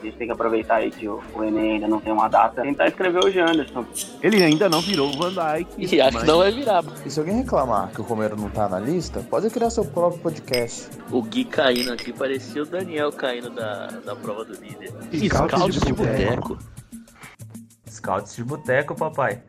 A gente tem que aproveitar aí que o, o Enem ainda não tem uma data, tentar escrever o Janderson. Ele ainda não virou o Van Dyke. E acho que não vai virar. E se alguém reclamar que o Romero não tá na lista, pode criar seu próprio podcast. O Gui caindo aqui parecia o Daniel caindo da, da prova do líder. Scouts de boteco. Scouts de boteco, papai.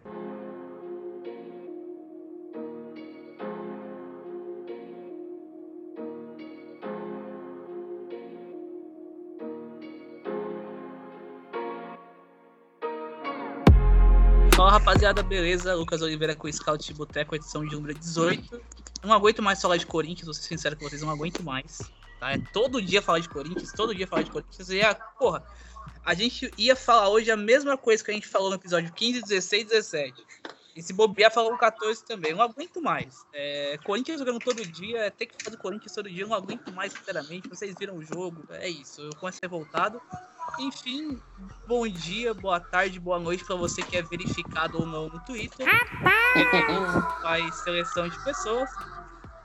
Rapaziada, beleza? Lucas Oliveira com o Scout Boteco, edição de número 18. Não aguento mais falar de Corinthians, vou ser sincero com vocês, não aguento mais. Tá? É todo dia falar de Corinthians, todo dia falar de Corinthians. E a, porra, a gente ia falar hoje a mesma coisa que a gente falou no episódio 15, 16 17. E se bobear, falou 14 também. Não aguento mais. É, Corinthians jogando todo dia, é ter que falar do Corinthians todo dia, não aguento mais, sinceramente. Vocês viram o jogo, é isso. Eu começo revoltado. Enfim, bom dia, boa tarde, boa noite para você que é verificado ou não no Twitter. Faz seleção de pessoas.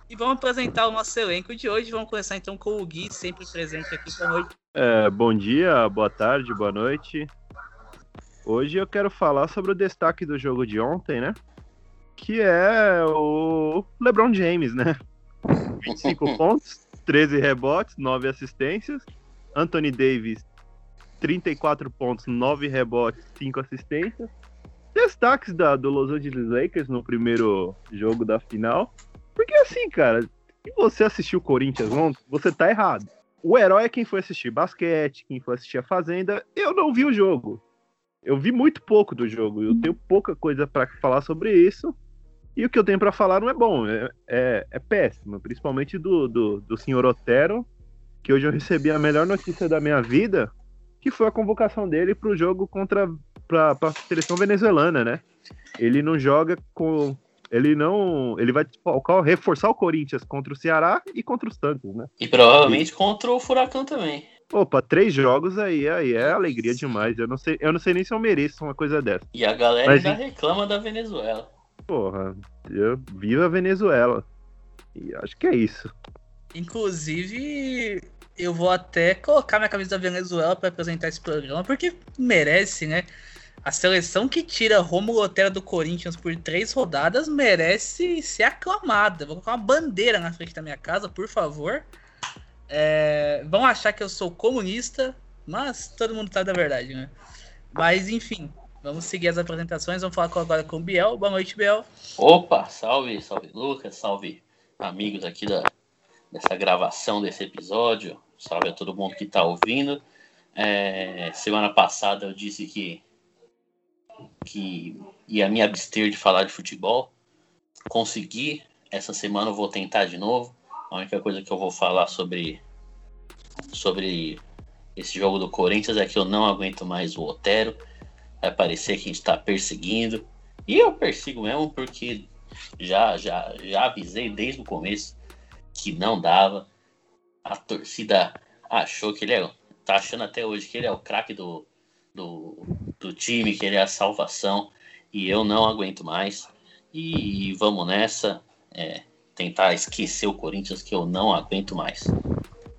E vamos apresentar o nosso elenco de hoje. Vamos começar então com o Gui, sempre presente aqui para noite. É, bom dia, boa tarde, boa noite. Hoje eu quero falar sobre o destaque do jogo de ontem, né? Que é o LeBron James, né? 25 pontos, 13 rebotes, 9 assistências. Anthony Davis, 34 pontos, 9 rebotes, 5 assistências. Destaques da, do Los Angeles Lakers no primeiro jogo da final. Porque assim, cara, se você assistiu o Corinthians ontem, você tá errado. O herói é quem foi assistir basquete, quem foi assistir a Fazenda. Eu não vi o jogo. Eu vi muito pouco do jogo. Eu tenho pouca coisa para falar sobre isso. E o que eu tenho para falar não é bom, é, é, é péssimo. Principalmente do, do, do senhor Otero, que hoje eu recebi a melhor notícia da minha vida, que foi a convocação dele para o jogo contra pra, a seleção venezuelana, né? Ele não joga com. Ele não. Ele vai reforçar o Corinthians contra o Ceará e contra o Santos, né? E provavelmente e... contra o Furacão também. Opa, três jogos aí, aí é alegria demais. Eu não sei, eu não sei nem se eu mereço uma coisa dessa. E a galera Mas, ainda reclama da Venezuela. Porra, eu vivo a Venezuela. E acho que é isso. Inclusive, eu vou até colocar minha camisa da Venezuela para apresentar esse programa, porque merece, né? A seleção que tira Romulo Otero do Corinthians por três rodadas merece ser aclamada. Vou colocar uma bandeira na frente da minha casa, por favor. É, vão achar que eu sou comunista, mas todo mundo sabe da verdade, né? Mas enfim, vamos seguir as apresentações. Vamos falar agora com o Biel. Boa noite, Biel. Opa, salve, salve Lucas, salve amigos aqui da, dessa gravação desse episódio. Salve a todo mundo que está ouvindo. É, semana passada eu disse que, que ia me abster de falar de futebol. Consegui. Essa semana eu vou tentar de novo. A única coisa que eu vou falar sobre, sobre esse jogo do Corinthians é que eu não aguento mais o Otero. Vai parecer que a gente está perseguindo. E eu persigo mesmo porque já, já, já avisei desde o começo que não dava. A torcida achou que ele é. Tá achando até hoje que ele é o craque do, do, do time, que ele é a salvação. E eu não aguento mais. E vamos nessa. É, tentar esquecer o Corinthians que eu não aguento mais.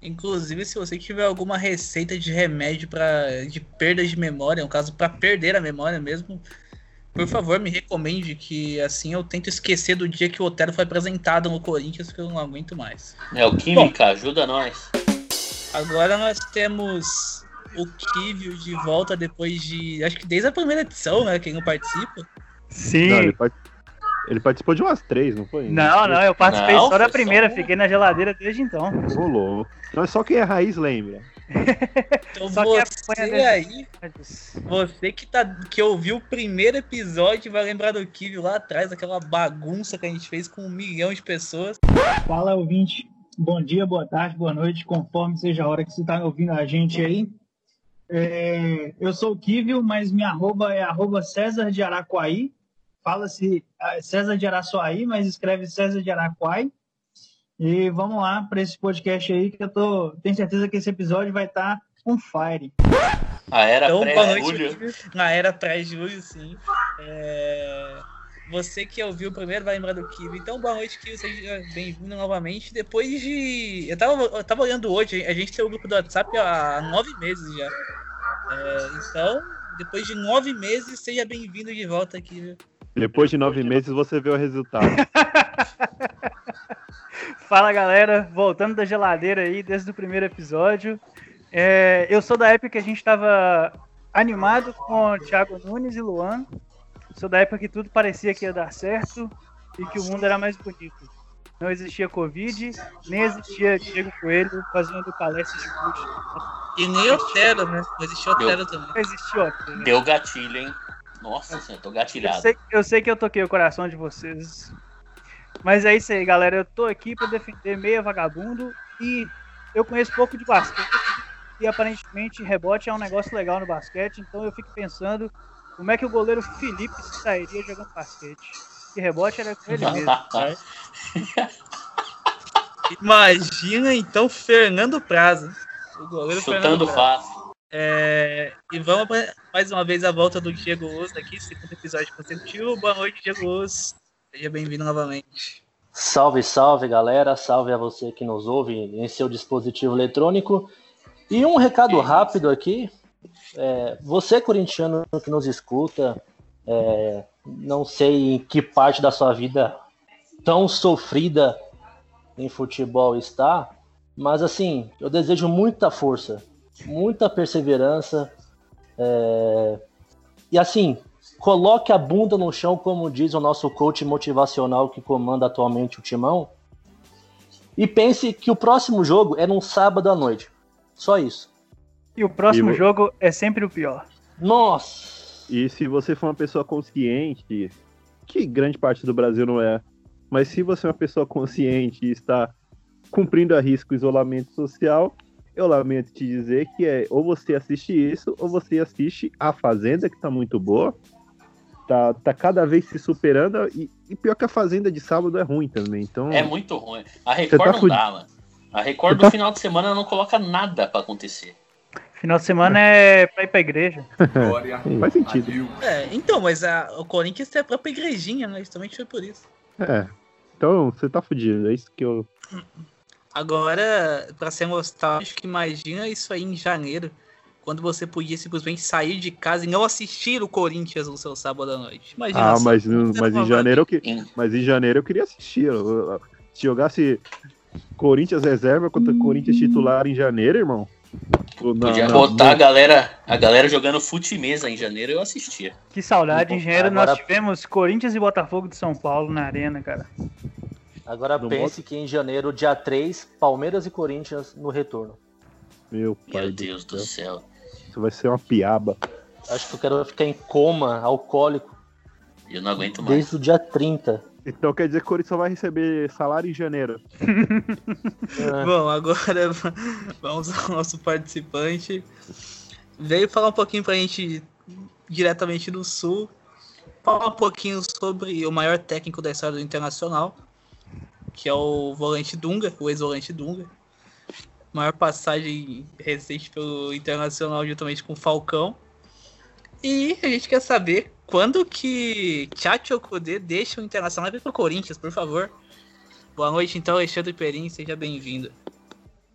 Inclusive, se você tiver alguma receita de remédio para de perda de memória, no caso para perder a memória mesmo, por favor, me recomende que assim eu tento esquecer do dia que o Otero foi apresentado no Corinthians, que eu não aguento mais. É o Química, Bom, ajuda nós. Agora nós temos o Kivio de volta depois de. Acho que desde a primeira edição, né? Quem não participa. Sim. Não, ele, ele participou de umas três, não foi? Não, não, eu participei não, só da primeira, só... fiquei na geladeira desde então. Rolou. Então é só quem é raiz lembra. então só você aí, você que, tá, que ouviu o primeiro episódio vai lembrar do Kivio lá atrás, aquela bagunça que a gente fez com um milhão de pessoas. Fala, ouvinte. Bom dia, boa tarde, boa noite, conforme seja a hora que você está ouvindo a gente aí. É, eu sou o Kivio, mas minha arroba é arroba César de Araquaí fala-se ah, César de Araçuaí, mas escreve César de Araquai. E vamos lá para esse podcast aí, que eu tô, tenho certeza que esse episódio vai estar tá on fire. A era então, pré-julho. Na era pré-julho, sim. É... Você que ouviu o primeiro vai lembrar do Kiwi. Então, boa noite, Kiwi. Seja bem-vindo novamente. Depois de. Eu tava, eu tava olhando hoje, a gente tem o grupo do WhatsApp há nove meses já. É, então, depois de nove meses, seja bem-vindo de volta aqui, viu? Depois de nove meses você vê o resultado. Fala galera, voltando da geladeira aí desde o primeiro episódio. É, eu sou da época que a gente estava animado com Thiago Nunes e Luan. Sou da época que tudo parecia que ia dar certo e que o mundo era mais bonito. Não existia Covid, nem existia Diego Coelho fazendo palestras de bucho. E nem Otero, né? Não existia Otero também. Não existia Otero. Deu gatilho, hein? Nossa senhora, tô Eu gatilhado. sei, eu sei que eu toquei o coração de vocês. Mas é isso aí, galera. Eu tô aqui pra defender meia vagabundo e eu conheço pouco de basquete. E aparentemente rebote é um negócio legal no basquete, então eu fico pensando como é que o goleiro Felipe sairia jogando basquete. Que rebote era com ele mesmo. Imagina então Fernando Praza. O goleiro Fernando Chutando Praza. fácil. É, e vamos mais uma vez a volta do Diego Oz aqui, segundo episódio consecutivo. Boa noite, Diego Oz. Seja bem-vindo novamente. Salve, salve galera, salve a você que nos ouve em seu dispositivo eletrônico. E um recado rápido aqui: é, você, corintiano que nos escuta, é, não sei em que parte da sua vida tão sofrida em futebol está, mas assim, eu desejo muita força, muita perseverança. é, e assim, coloque a bunda no chão, como diz o nosso coach motivacional que comanda atualmente o Timão. E pense que o próximo jogo é num sábado à noite. Só isso. E o próximo E jogo é sempre o pior. Nossa! E se você for uma pessoa consciente, que grande parte do Brasil não é, mas se você é uma pessoa consciente e está cumprindo a risco o isolamento social, eu lamento te dizer que é ou você assiste isso, ou você assiste A Fazenda, que tá muito boa. Tá, tá cada vez se superando, e, e pior que a Fazenda de sábado é ruim também. Então, É muito ruim. A Record tá não dá, mano. A Record Você do tá- final de semana não coloca nada pra acontecer. Final de semana é pra ir pra igreja. faz sentido. É, então, mas a- o Corinthians tem a própria igrejinha, né? Justamente foi por isso. É. Então, você tá fudido. É isso que eu. Agora, pra ser nostálgico, imagina isso aí em janeiro, quando você podia simplesmente sair de casa e não assistir o Corinthians no seu sábado à noite. Imagina Ah, só. mas, mas em janeiro eu que, Em- mas em janeiro eu queria assistir. Se jogasse Corinthians reserva contra Corinthians titular em janeiro, irmão. na- Podia na- botar a galera, a galera jogando fute mesa em janeiro, eu assistia. Que saudade, Bom, engenheiro. agora- Nós tivemos Corinthians e Botafogo de São Paulo na arena, cara. Agora pense que em janeiro, dia 3, Palmeiras e Corinthians no retorno. Meu pai Meu Deus do céu. céu. Isso vai ser uma piaba. Acho que eu quero ficar em coma alcoólico Eu não aguento mais. desde o dia 30. Então quer dizer que o Corinthians só vai receber salário em janeiro. É. Bom, agora vamos ao nosso participante. Veio falar um pouquinho pra gente diretamente do Sul. Falar um pouquinho sobre o maior técnico da história do Internacional, que é o volante Dunga, o ex-volante Dunga. Maior passagem recente pelo Internacional juntamente com o Falcão. E a gente quer saber quando que Tchatcho deixa o Internacional e vai pro Corinthians, por favor. Boa noite, então, Alexandre Perim, seja bem-vindo.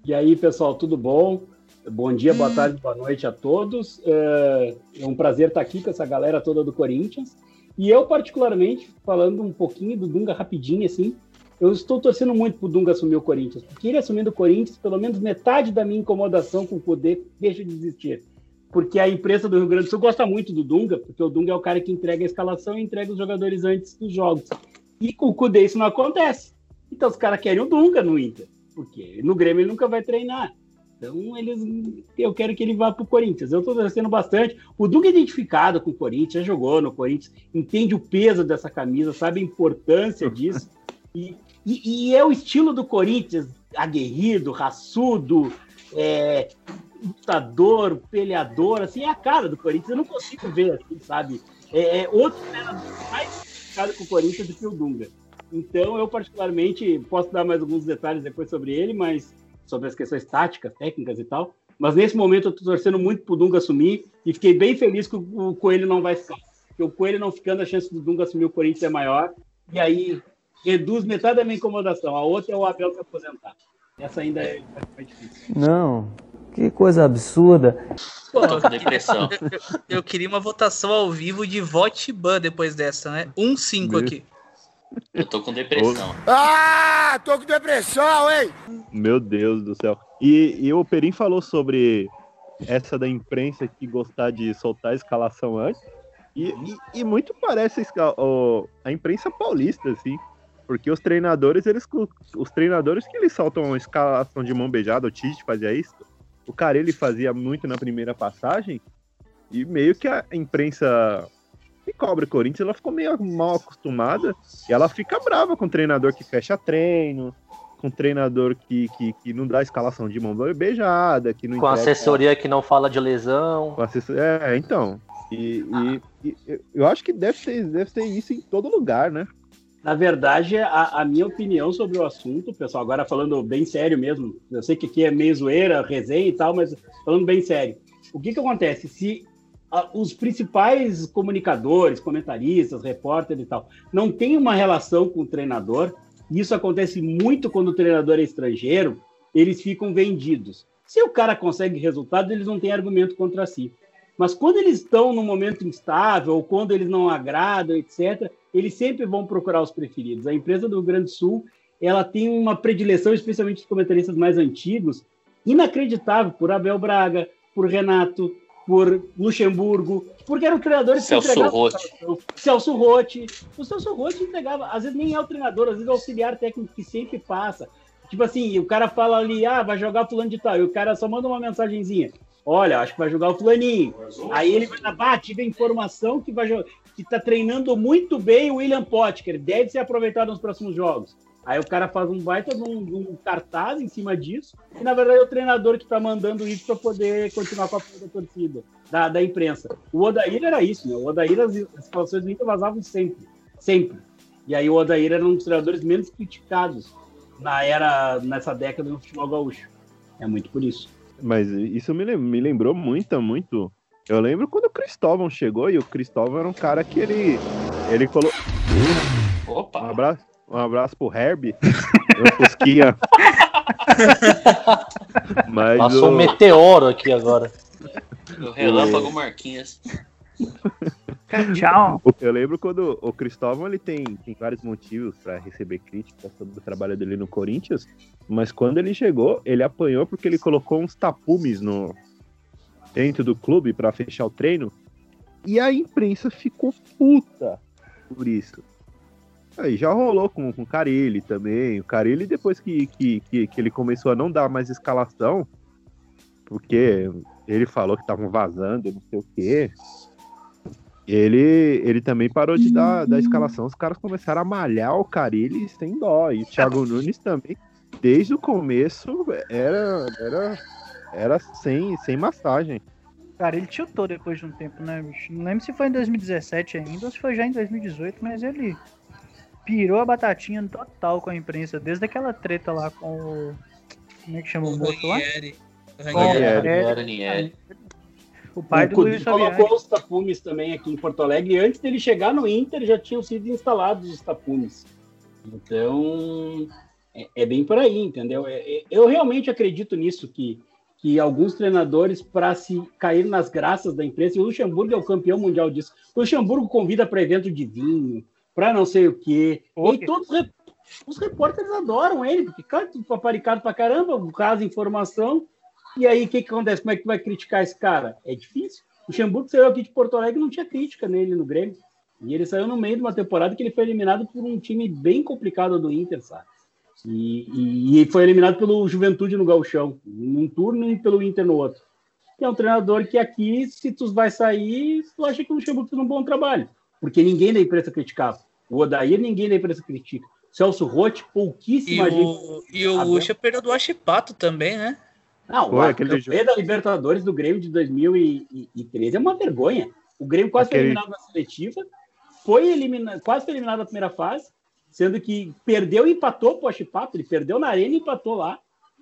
E aí, pessoal, tudo bom? Bom dia, boa tarde, boa noite a todos. É é um prazer estar aqui com essa galera toda do Corinthians. E eu, particularmente, falando um pouquinho do Dunga rapidinho, assim, eu estou torcendo muito pro Dunga assumir o Corinthians, porque ele assumindo o Corinthians, pelo menos metade da minha incomodação com o poder deixa de existir. Porque a imprensa do Rio Grande do Sul gosta muito do Dunga, porque o Dunga é o cara que entrega a escalação e entrega os jogadores antes dos jogos. E com o Cudê isso não acontece. Então os caras querem o Dunga no Inter, porque no Grêmio ele nunca vai treinar. Então eles, eu quero que ele vá para o Corinthians. Eu estou torcendo bastante. O Dunga é identificado com o Corinthians, já jogou no Corinthians, entende o peso dessa camisa, sabe a importância disso. E, e, e é o estilo do Corinthians, aguerrido, raçudo, é, lutador, peleador, assim, é a cara do Corinthians. Eu não consigo ver, assim, sabe? É, é outro mais identificado com o Corinthians do que o Dunga. Então, eu particularmente posso dar mais alguns detalhes depois sobre ele, mas sobre as questões táticas, técnicas e tal. Mas nesse momento eu tô torcendo muito pro Dunga assumir e fiquei bem feliz que o Coelho não vai ficar. Porque o Coelho não ficando, a chance do Dunga assumir o Corinthians é maior. E aí reduz metade da minha incomodação. A outra é o Abel se aposentar. Essa ainda é mais difícil. Não, Que coisa absurda. Pô, Tô com depressão. eu, eu queria uma votação ao vivo de vote ban depois dessa, né? 1-5 aqui. Eu tô com depressão. Ah, tô com depressão, hein? Meu Deus do céu. E, e o Perim falou sobre essa da imprensa que gostar de soltar a escalação antes. E, e, e muito parece a, a imprensa paulista, assim. Porque os treinadores, eles os treinadores que eles soltam a escalação de mão beijada, o Tite fazia isso. O cara ele fazia muito na primeira passagem. E meio que a imprensa que cobre o Corinthians, ela ficou meio mal acostumada. E ela fica brava com o treinador que fecha treino, com o treinador que, que, que não dá escalação de mão beijada, que não Com assessoria que não fala de lesão. com assessor- É, então. E, e- e eu acho que deve ter, deve ter isso em todo lugar, né? Na verdade, a, a minha opinião sobre o assunto, pessoal, agora falando bem sério mesmo, eu sei que aqui é meio zoeira, resenha e tal, mas falando bem sério. O que que acontece? Se ah, os principais comunicadores, comentaristas, repórteres e tal, não têm uma relação com o treinador, e isso acontece muito quando o treinador é estrangeiro, eles ficam vendidos. Se o cara consegue resultado, eles não têm argumento contra si. Mas quando eles estão num momento instável, ou quando eles não agradam, etc., eles sempre vão procurar os preferidos. A empresa do Rio Grande do Sul, ela tem uma predileção, especialmente os comentaristas mais antigos, inacreditável por Abel Braga, por Renato, por Luxemburgo, porque eram treinadores Celso que entregavam Rotti. Celso Rotti. O Celso Rotti entregava, às vezes nem é o treinador, às vezes é o auxiliar técnico que sempre passa. Tipo assim, o cara fala ali, ah, vai jogar fulano de tal, e o cara só manda uma mensagenzinha. Olha, acho que vai jogar o fulaninho. Aí ele vai lá, ah, tive informação que vai que tá treinando muito bem o William Potker, deve ser aproveitado nos próximos jogos. Aí o cara faz um baita um, um cartaz em cima disso, e na verdade é o treinador que tá mandando isso para poder continuar com a da torcida, da, da imprensa. O Odair era isso, né? O Odair, as, as do Inter vazavam sempre, sempre. E aí o Odair era um dos treinadores menos criticados na era, nessa década no futebol gaúcho. É muito por isso. Mas isso me, me lembrou muito, muito. Eu lembro quando o Cristóvão chegou e o Cristóvão era um cara que ele. Ele colocou. Um Opa! abraço, um abraço pro Herbie. Fusquinha. Mas Passou um o- meteoro aqui agora. O relâmpago Marquinhos. Tchau. Eu lembro quando o Cristóvão ele tem, tem vários motivos para receber críticas sobre o trabalho dele no Corinthians, mas quando ele chegou, ele apanhou porque ele colocou uns tapumes no dentro do clube para fechar o treino e a imprensa ficou puta por isso. Aí já rolou com, com o Carilli também. O Carilli, depois que, que, que, que ele começou a não dar mais escalação, porque ele falou que estavam vazando, não sei o quê. Ele, ele também parou de dar, dar escalação. Os caras começaram a malhar o Carilli sem dó. E o Thiago Nunes também, desde o começo, era, era, era sem, sem massagem. Cara, ele tiltou depois de um tempo, né, bicho? Não lembro se foi em 2017 ainda ou se foi já em 2018, mas ele pirou a batatinha total com a imprensa, desde aquela treta lá com o. Como é que chama o moço lá? Ranieri. Ranieri. Ranieri. O pai o do Luiz colocou os tapumes também aqui em Porto Alegre. E antes dele chegar no Inter, já tinham sido instalados os tapumes. Então, é, é bem por aí, entendeu? É- é- eu realmente acredito nisso, que, que alguns treinadores, para se cair nas graças da imprensa, e o Luxemburgo é o campeão mundial disso. O Luxemburgo convida para evento de vinho, para não sei o quê. E todos os rep- os repórteres adoram ele, porque, cara, paparicado pra caramba, o caso, informação. E aí, o que, que acontece? Como é que tu vai criticar esse cara? É difícil. O Luxemburgo saiu aqui de Porto Alegre e não tinha crítica nele no Grêmio. E ele saiu no meio de uma temporada que ele foi eliminado por um time bem complicado do Inter, sabe? E, e- e foi eliminado pelo Juventude no Gauchão, num turno e pelo Inter no outro. E é um treinador que aqui, se tu vai sair, tu acha que o Luxemburgo fez um bom trabalho. Porque ninguém da imprensa criticava. O Odair, ninguém da imprensa critica. Celso Rotti, E pouquíssima gente. o, e o. Lucha perdeu do Achipato também, né? Não, Foi o aquele campeão da Libertadores do Grêmio de 2013 é uma vergonha. O Grêmio quase foi Aquele- eliminado na seletiva, foi eliminado, quase foi eliminado na primeira fase, sendo que perdeu e empatou com o Achipato, ele perdeu na arena e empatou lá.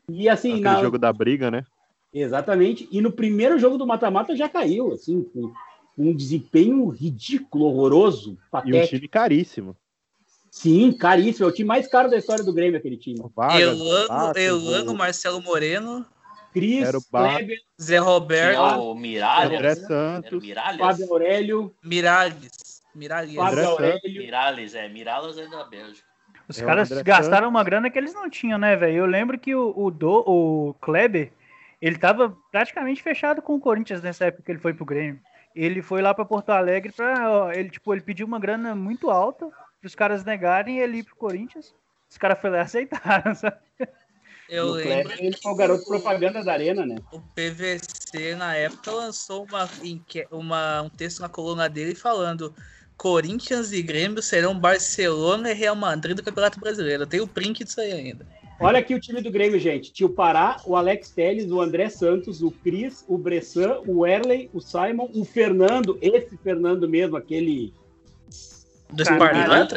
E assim, Aquele na- jogo da briga, né? exatamente, e no primeiro jogo do mata-mata já caiu, assim, com um desempenho ridículo, horroroso, E um patético. time caríssimo. Sim, caríssimo, é o time mais caro da história do Grêmio, aquele time. Vargas, Elano, Vasco, Elano, o- Marcelo Moreno. Cris, Era o Bar- Kleber, Zé Roberto, o Miralles. André Santos. Miralles? Fábio Aurélio, Miralles. Miralles. Fábio André Aurélio. Miralles, é. Miralles é da Bélgica. Os É caras gastaram uma grana que eles não tinham, né, velho? Eu lembro que o, o, do, o Kleber, ele tava praticamente fechado com o Corinthians nessa época que ele foi pro Grêmio. Ele foi lá pra Porto Alegre pra. ó, Ele, tipo, ele pediu uma grana muito alta pros caras negarem ele ir pro Corinthians. Os caras foram lá e aceitaram, sabe? Eu No lembro ele foi o garoto propaganda da Arena, né? o PVC na época lançou uma, uma- um texto na coluna dele falando Corinthians e Grêmio serão Barcelona e Real Madrid do Campeonato Brasileiro. Tenho o print disso aí ainda. Olha aqui o time do Grêmio, gente. Tinha o Pará, o Alex Telles, o André Santos, o Cris, o Bressan, o Erley, o Simon, o Fernando, esse Fernando mesmo, aquele.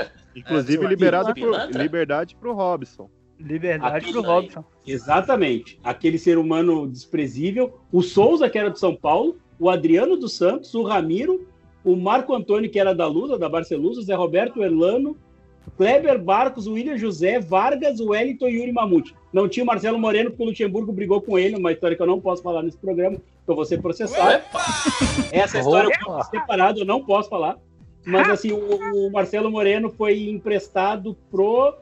Do? Inclusive É, liberado por, liberdade pro Robson. Liberdade Aquilo pro aí. Robson. Exatamente. Aquele ser humano desprezível. O Souza, que era do São Paulo, o Adriano dos Santos, o Ramiro, o Marco Antônio, que era da Lusa, da Barcelusa, o Zé Roberto o Erlano, Kleber Barcos, o William José, Vargas, o Wellington e o Yuri Mamute. Não tinha o Marcelo Moreno, porque o Luxemburgo brigou com ele, uma história que eu não posso falar nesse programa, que eu vou ser processado. Essa história eu Opa! separado, eu não posso falar. Mas assim, o, o Marcelo Moreno foi emprestado pro. Ele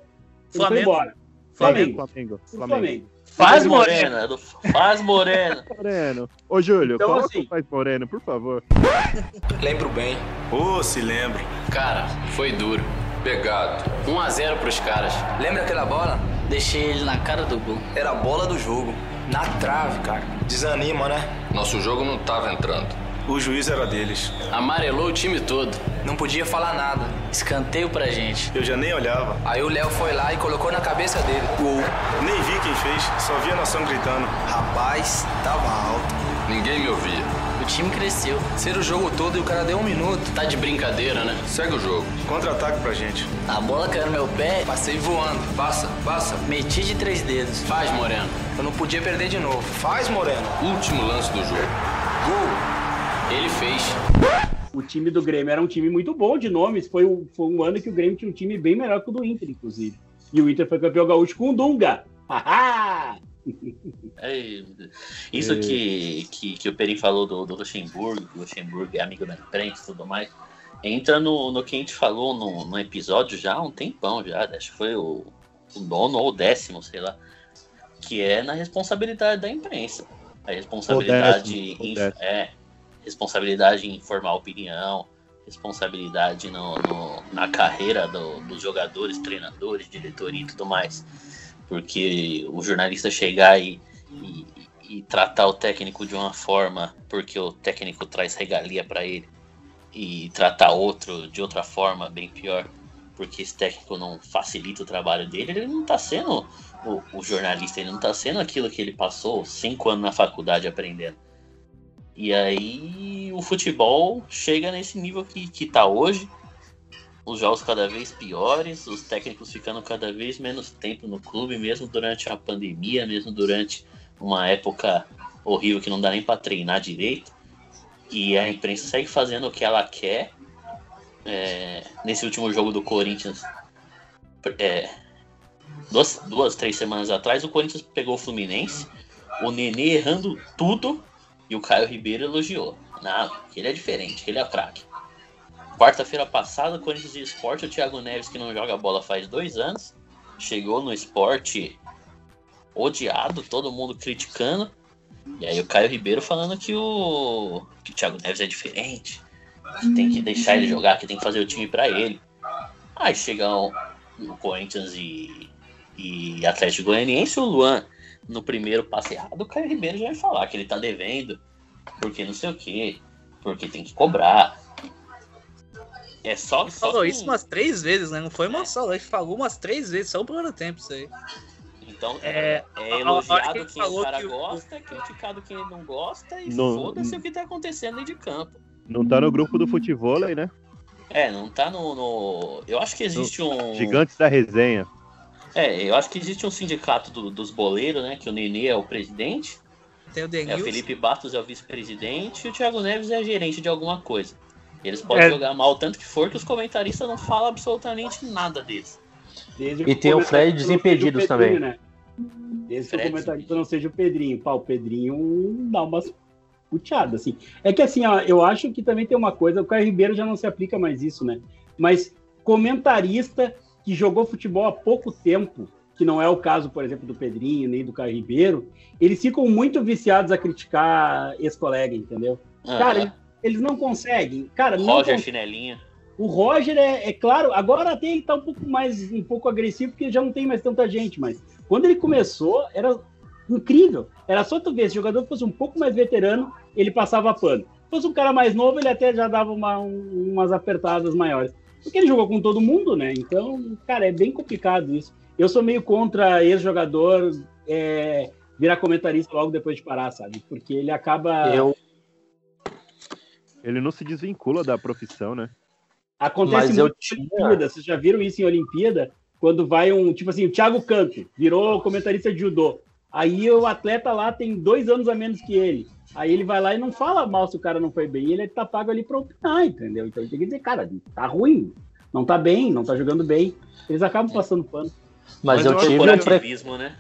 foi Flamengo. embora. Flamengo. Flamengo. Flamengo. Flamengo. Faz Moreno. Morena. Faz Morena. Moreno. Ô, Júlio, Então, coloca assim- o Faz Moreno, por favor. Lembro bem. Ô, se lembro. Cara, foi duro. Pegado. 1 a 0 pros caras. Lembra aquela bola? Deixei ele na cara do gol. Era a bola do jogo. Na trave, cara. Desanima, né? Nosso jogo não tava entrando. O juiz era deles. Amarelou o time todo. Não podia falar nada. Escanteio pra gente. Eu já nem olhava. Aí o Léo foi lá e colocou na cabeça dele. Gol. Nem vi quem fez, só vi a nação gritando. Rapaz, tava alto. Ninguém me ouvia. O time cresceu. Ser o jogo todo e o cara deu um minuto. Tá de brincadeira, né? Segue o jogo. Contra-ataque pra gente. A bola caiu no meu pé, Passei voando. Passa, passa. meti de três dedos. Faz, Moreno. Eu não podia perder de novo. Faz, Moreno. Último lance do jogo. Gol. Ele fez. O time do Grêmio era um time muito bom de nomes. Foi, o- foi um ano que o Grêmio tinha um time bem melhor que o do Inter, inclusive. E o Inter foi campeão gaúcho com o Dunga. Deus. Isso que, que, que o Perim falou do, do Luxemburgo, que o Luxemburgo é amigo da imprensa e tudo mais, entra no, no que a gente falou no, no episódio já há um tempão já, acho que foi o, o nono ou o décimo, sei lá, que é na responsabilidade da imprensa. A responsabilidade décimo, o em, décimo. é, responsabilidade em formar opinião, responsabilidade no, no- na carreira do- dos jogadores, treinadores, diretoria e tudo mais. Porque o jornalista chegar e, e, e tratar o técnico de uma forma porque o técnico traz regalia para ele e tratar outro de outra forma bem pior porque esse técnico não facilita o trabalho dele, ele não tá sendo o, o jornalista, ele não tá sendo aquilo que ele passou cinco anos na faculdade aprendendo. E aí o futebol chega nesse nível que, que tá hoje, os jogos cada vez piores, os técnicos ficando cada vez menos tempo no clube, mesmo durante a pandemia, mesmo durante uma época horrível que não dá nem para treinar direito. E a imprensa segue fazendo o que ela quer. É, nesse último jogo do Corinthians, é, duas, duas, três semanas atrás, o Corinthians pegou o Fluminense, o Nenê errando tudo e o Caio Ribeiro elogiou. Não, que ele é diferente, que ele é craque. Quarta-feira passada, Corinthians e Esporte, o Thiago Neves, que não joga bola faz dois anos, chegou no esporte odiado, todo mundo criticando. E aí o Caio Ribeiro falando que o, que o Thiago Neves é diferente, que tem que deixar ele jogar, que tem que fazer o time pra ele. Aí chega o, o Corinthians e, e Atlético Goianiense, o Luan no primeiro passe errado, o Caio Ribeiro já vai falar que ele tá devendo, porque não sei o que, porque tem que cobrar. É só, Ele só falou isso umas três vezes, né? Não foi uma só, ele falou umas três vezes, só o primeiro tempo isso aí. Então, É, é, é elogiado que quem o cara que o- gosta, é criticado quem não gosta, e No- foda-se o que tá acontecendo dentro de campo. Não tá no grupo do futebol, né? É, não tá no. no- Eu acho que existe um. Gigantes da resenha. É, eu acho que existe um sindicato do- dos boleiros, né? Que o Nenê é o presidente, Tem o é, o Denilson. Felipe Bastos é o vice-presidente e o Thiago Neves é gerente de alguma coisa. Eles podem É. jogar mal tanto que for que os comentaristas não falam absolutamente nada deles. Desde E tem o Fred Desimpedidos também. né? Desde que o Fred comentarista não seja o Pedrinho. Pá, o Pedrinho dá umas puteadas, assim. É que assim, ó, eu acho que também tem uma coisa, o Caio Ribeiro já não se aplica mais isso, né? Mas comentarista que jogou futebol há pouco tempo, que não é o caso, por exemplo, do Pedrinho, nem do Caio Ribeiro, eles ficam muito viciados a criticar ex-colega, entendeu? Aham. Cara, eles, não conseguem. Cara, Roger. Chinelinha. O Roger é, é claro, agora até ele tá um pouco mais um pouco agressivo porque já não tem mais tanta gente, mas quando ele começou era incrível. Era só tu ver, se o jogador fosse um pouco mais veterano, ele passava pano. Se fosse um cara mais novo, ele até já dava uma- um- umas apertadas maiores. Porque ele jogou com todo mundo, né? Então, cara, é bem complicado isso. Eu sou meio contra ex-jogador é, virar comentarista logo depois de parar, sabe? Porque ele acaba. Eu, Ele não se desvincula da profissão, né? Acontece Mas muito tinha- em Olimpíada. Vocês já viram isso em Olimpíada? Quando vai um, tipo assim, o Thiago Canto virou comentarista de judô. Aí o atleta lá tem dois anos a menos que ele. Aí ele vai lá e não fala mal se o cara não foi bem. Ele tá pago ali pra opinar, entendeu? Então ele tem que dizer, cara, tá ruim, não tá bem, não tá jogando bem. Eles acabam passando pano. mas, eu eu tive um pre... Né?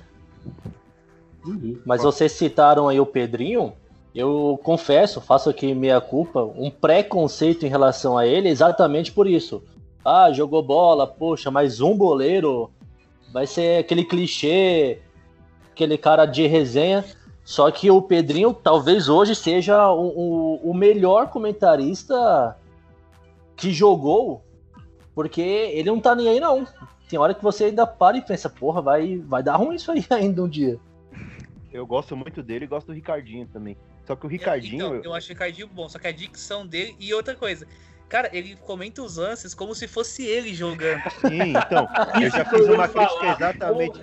Uhum. Mas vocês citaram aí o Pedrinho. Eu confesso, faço aqui minha culpa, um preconceito em relação a ele exatamente por isso. Ah, jogou bola, poxa, mas um boleiro vai ser aquele clichê, aquele cara de resenha. Só que o Pedrinho talvez hoje seja o, o, o melhor comentarista que jogou, porque ele não tá nem aí não. Tem hora que você ainda para e pensa, porra, vai, vai dar ruim isso aí ainda um dia. Eu gosto muito dele e gosto do Ricardinho também. Só que o Ricardinho. Então, eu acho o Ricardinho bom, só que a dicção dele e outra coisa. Cara, ele comenta os lances como se fosse ele jogando. Sim, então. Eu já fiz uma crítica exatamente.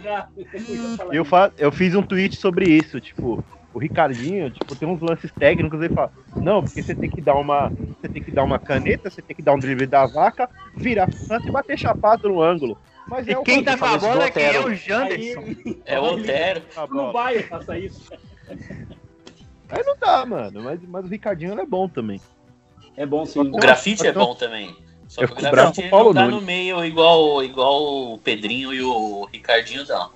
Eu, fa... eu fiz um tweet sobre isso, tipo, o Ricardinho, tipo, tem uns lances técnicos, ele fala, não, porque você tem que dar uma. Você tem que dar uma caneta, você tem que dar um drible da vaca, virar canto e bater chapado no ângulo. Mas E é o quem tá com a bola é quem é o Janderson. É o Otero. Não vai faça isso. Aí não dá, mano. Mas, mas o Ricardinho ele é bom também. É bom sim. O grafite é bom também. Só Eu que o fico bravo grafite com o ele Paulo não tá Nunes. no meio igual, igual o Pedrinho e o Ricardinho, não.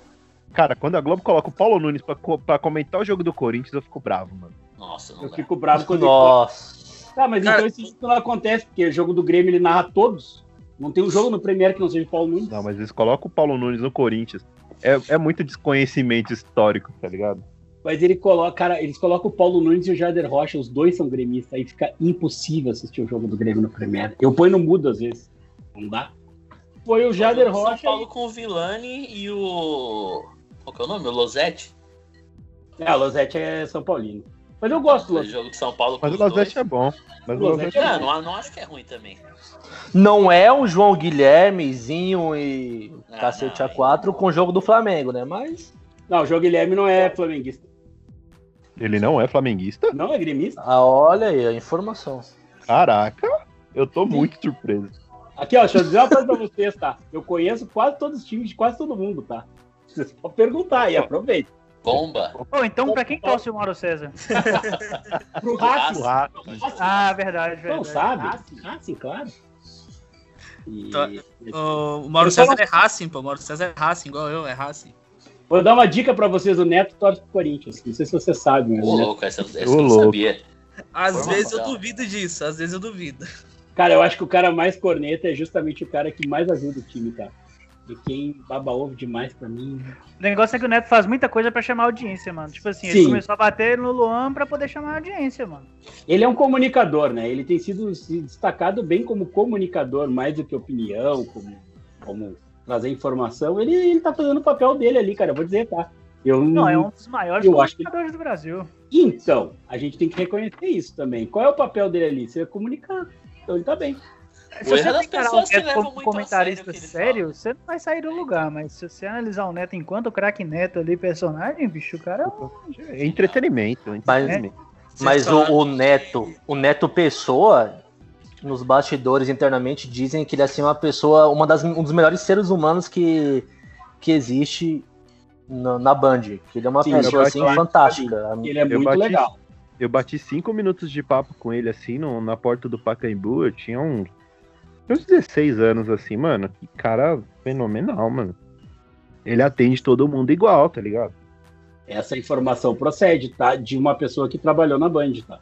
Cara, quando a Globo coloca o Paulo Nunes pra, co- pra comentar o jogo do Corinthians, eu fico bravo, mano. Nossa, não Eu dá. fico bravo quando ele Nossa. Tá, mas Cara- então isso não acontece, porque o jogo do Grêmio ele narra todos. Não tem um jogo no Premier que não seja o Paulo Nunes. Não, mas eles colocam o Paulo Nunes no Corinthians. É, é muito desconhecimento histórico, tá ligado? Mas ele coloca, cara, eles colocam o Paulo Nunes e o Jader Rocha, os dois são gremistas, aí fica impossível assistir o jogo do Grêmio no Premier. Eu ponho no mudo às vezes. Não dá. Foi o Jader São Rocha. Paulo com o Vilani e o. Qual que é o nome? O Losetti. É, o Losetti é São Paulino. Mas eu gosto do O Losetti. jogo de São Paulo com Mas o dois. é bom. Mas o O Lozette é bom. não, não acho que é ruim também. Não é um João Guilhermezinho e Ah, cacete não, A4 com o jogo do Flamengo, né? Mas Não, o João Guilherme não é flamenguista. Ele não é flamenguista? Não é gremista. ah, olha aí a informação. Caraca, eu tô muito surpreso. Aqui, ó, deixa eu dizer uma coisa pra vocês, tá? Eu conheço quase todos os times de quase todo mundo, tá? Vocês podem perguntar e aproveita. Bomba. Pô, então pra quem torce o Mauro César? Pro Racing. Ah, verdade, verdade. Não sabe? Racing, Racing, claro. E-. O Mauro Então- César é Racing, pô. O Mauro César é Racing, igual eu, é Racing. Vou dar uma dica pra vocês, o Neto torce pro Corinthians. Não sei se vocês sabem, mas Ô, louco, essa, essa Ô, eu não louco. sabia. Às Formação. vezes eu duvido disso, às vezes eu duvido. Cara, eu acho que o cara mais corneta é justamente o cara que mais ajuda o time, tá? E quem baba ovo demais pra mim. O negócio é que o Neto faz muita coisa pra chamar audiência, mano. Tipo assim, ele Sim. começou a bater no Luan pra poder chamar audiência, mano. Ele é um comunicador, né? Ele tem sido se destacado bem como comunicador, mais do que opinião, como, como trazer informação. Ele, ele tá fazendo o papel dele ali, cara. Eu vou dizer, tá? Eu Não, é um dos maiores Eu acho que- comunicadores do Brasil. Então, a gente tem que reconhecer isso também. Qual é o papel dele ali? Ser comunicado. Então ele tá bem. Se você é encarar o Neto como comentarista sério você não vai sair do lugar. Mas se você analisar o Neto enquanto o craque Neto ali, personagem, bicho, o cara é um... É entretenimento. Mas, entretenimento. mas falaram o, o Neto, o Neto Pessoa, nos bastidores internamente dizem que ele é assim uma pessoa, uma das, um dos melhores seres humanos que, que existe na, na Band. Que ele é uma Sim, pessoa assim fantástica. Ele é Eu muito bati- legal. Eu bati cinco minutos de papo com ele, assim, no- na porta do Pacaembu. Eu tinha uns, uns 16 anos, assim, mano. Que cara fenomenal, mano. Ele atende todo mundo igual, tá ligado? Essa informação procede, tá? De uma pessoa que trabalhou na Band, tá?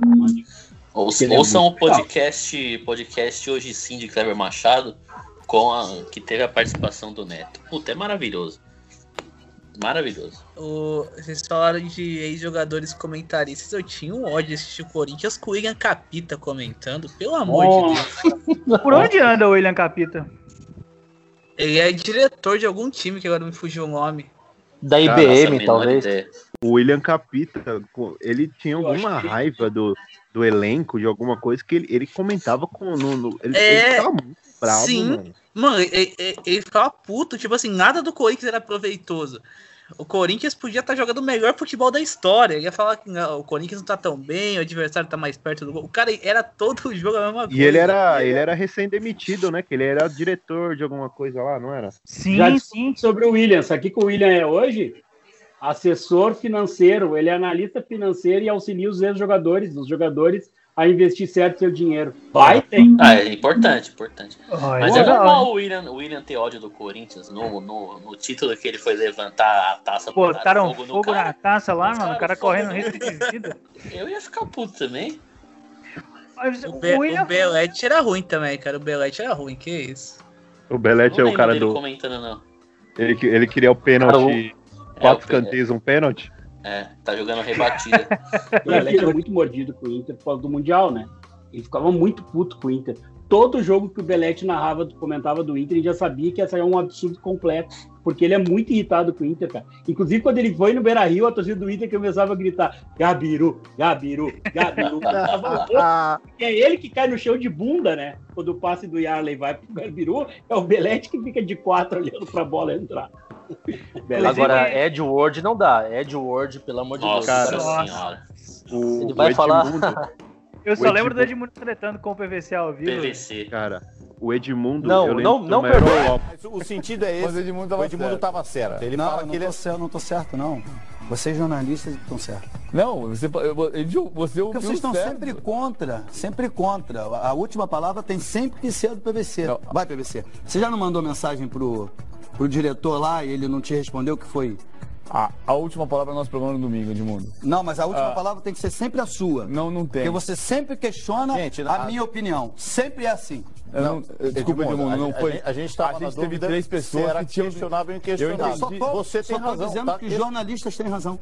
Ouçam Ele é ouçam o podcast, podcast Hoje Sim de Cleber Machado, com a, que teve a participação do Neto. Puta, é maravilhoso. Maravilhoso. O- vocês falaram de ex-jogadores comentaristas. Eu tinha um ódio de assistir o Corinthians com o William Capita comentando. Pelo amor de Deus. Por onde anda o William Capita? Ele é diretor de algum time que agora me fugiu o nome. Da nossa, IBM, menor talvez. ideia. O William Capita, ele tinha alguma raiva do, do elenco, de alguma coisa, que ele, ele comentava com. No, no- ele, É, ele ficava muito bravo, sim. mano. Mano, ele, ele- ficava puto. Tipo assim, nada do Corinthians era proveitoso. O Corinthians podia estar jogando o melhor futebol da história. Ele ia falar que não, o Corinthians não tá tão bem, o adversário tá mais perto do gol. O cara era todo o jogo a mesma coisa. E ele era, ele era recém-demitido, né? Que ele era diretor de alguma coisa lá, não era? Sim, Já sim. sobre o William, sabe o que que o William é hoje? Assessor financeiro, ele é analista financeiro e auxilia os ex-jogadores, os jogadores, a investir certo seu dinheiro. Vai, tem. Ah, é importante, importante. Olha, Mas é normal o William, o William ter ódio do Corinthians no, no, no título que ele foi levantar a taça Botaram fogo fogo, no cara. na taça lá, mano. O cara fogo correndo no- risco de vida. Eu ia ficar puto também. Mas O, o Be William. o Belete era ruim também, cara. O Belete era ruim, que isso. O Belete é o cara dele do. comentando, não. Ele, ele queria o pênalti. É, Quatro o- canteiros, um pênalti. É, tá jogando rebatida. O Belete é muito mordido com o Inter por causa do Mundial, né? Ele ficava muito puto com o Inter. Todo jogo que o Belete narrava, comentava do Inter, ele já sabia que ia sair um absurdo completo. Porque ele é muito irritado com o Inter, cara. Inclusive, quando ele foi no Beira Rio, a torcida do Inter começava a gritar: Gabiru, Gabiru, Gabiru. E é ele que cai no chão de bunda, né? Quando o passe do Yarley vai pro Gabiru, é o Belete que fica de quatro olhando pra bola entrar. Agora, Ed Ward não dá. Ed Ward, pelo amor de Deus. Nossa cara. senhora. O, Ele o vai falar- Eu só lembro do Edmundo- tretando com o PVC ao vivo. PVC. Cara, o Edmundo. Não, eu não- não. Mas o sentido é esse. Mas o Edmundo tava o Edmundo certo. tava certo. Ele não, fala eu que não ele tô é. certo, não tô certo, não. Vocês jornalistas estão certos. Não, você, você ouviu Porque vocês estão certo. sempre contra, sempre contra. A última palavra tem sempre que ser do PVC. Vai, PVC. Você já não mandou mensagem pro, pro diretor lá e ele não te respondeu o que foi? A, a última palavra do nosso programa no domingo, Edmundo. Não, mas a última Ah. palavra tem que ser sempre a sua. Não, não tem. Porque você sempre questiona Gente, a a- minha opinião. Sempre é assim. Eu não, desculpa, Edmundo, a, não gente- foi. A gente, a gente teve três pessoas que tinham. questionável e Eu inquestionável. Só tô, Você só tem tô razão, dizendo tá? que jornalistas têm razão.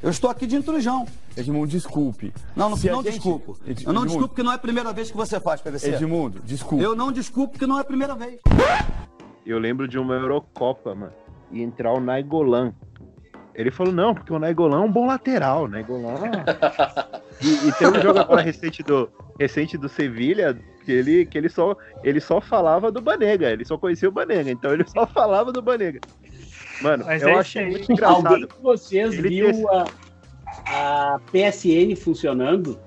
Eu estou aqui de intrujão. Edmundo, desculpe. Não, não, não gente- desculpo. Ed- Eu não Edmundo, desculpo porque não é a primeira vez que você faz, PVC. Edmundo, desculpe. Eu não desculpo porque não é a primeira vez. Eu lembro de uma Eurocopa, mano. E entrar o Naigolan. Ele falou, não, porque o Naigolan é um bom lateral. O Naigolan. e, e tem um jogo agora recente do, recente do Sevilha que ele, que ele, só, ele só falava do Banega. Ele só conhecia o Banega. Então ele só falava do Banega. Mano, Mas eu é achei muito engraçado. Alguém de vocês Ele viu ter- a, a PSN funcionando?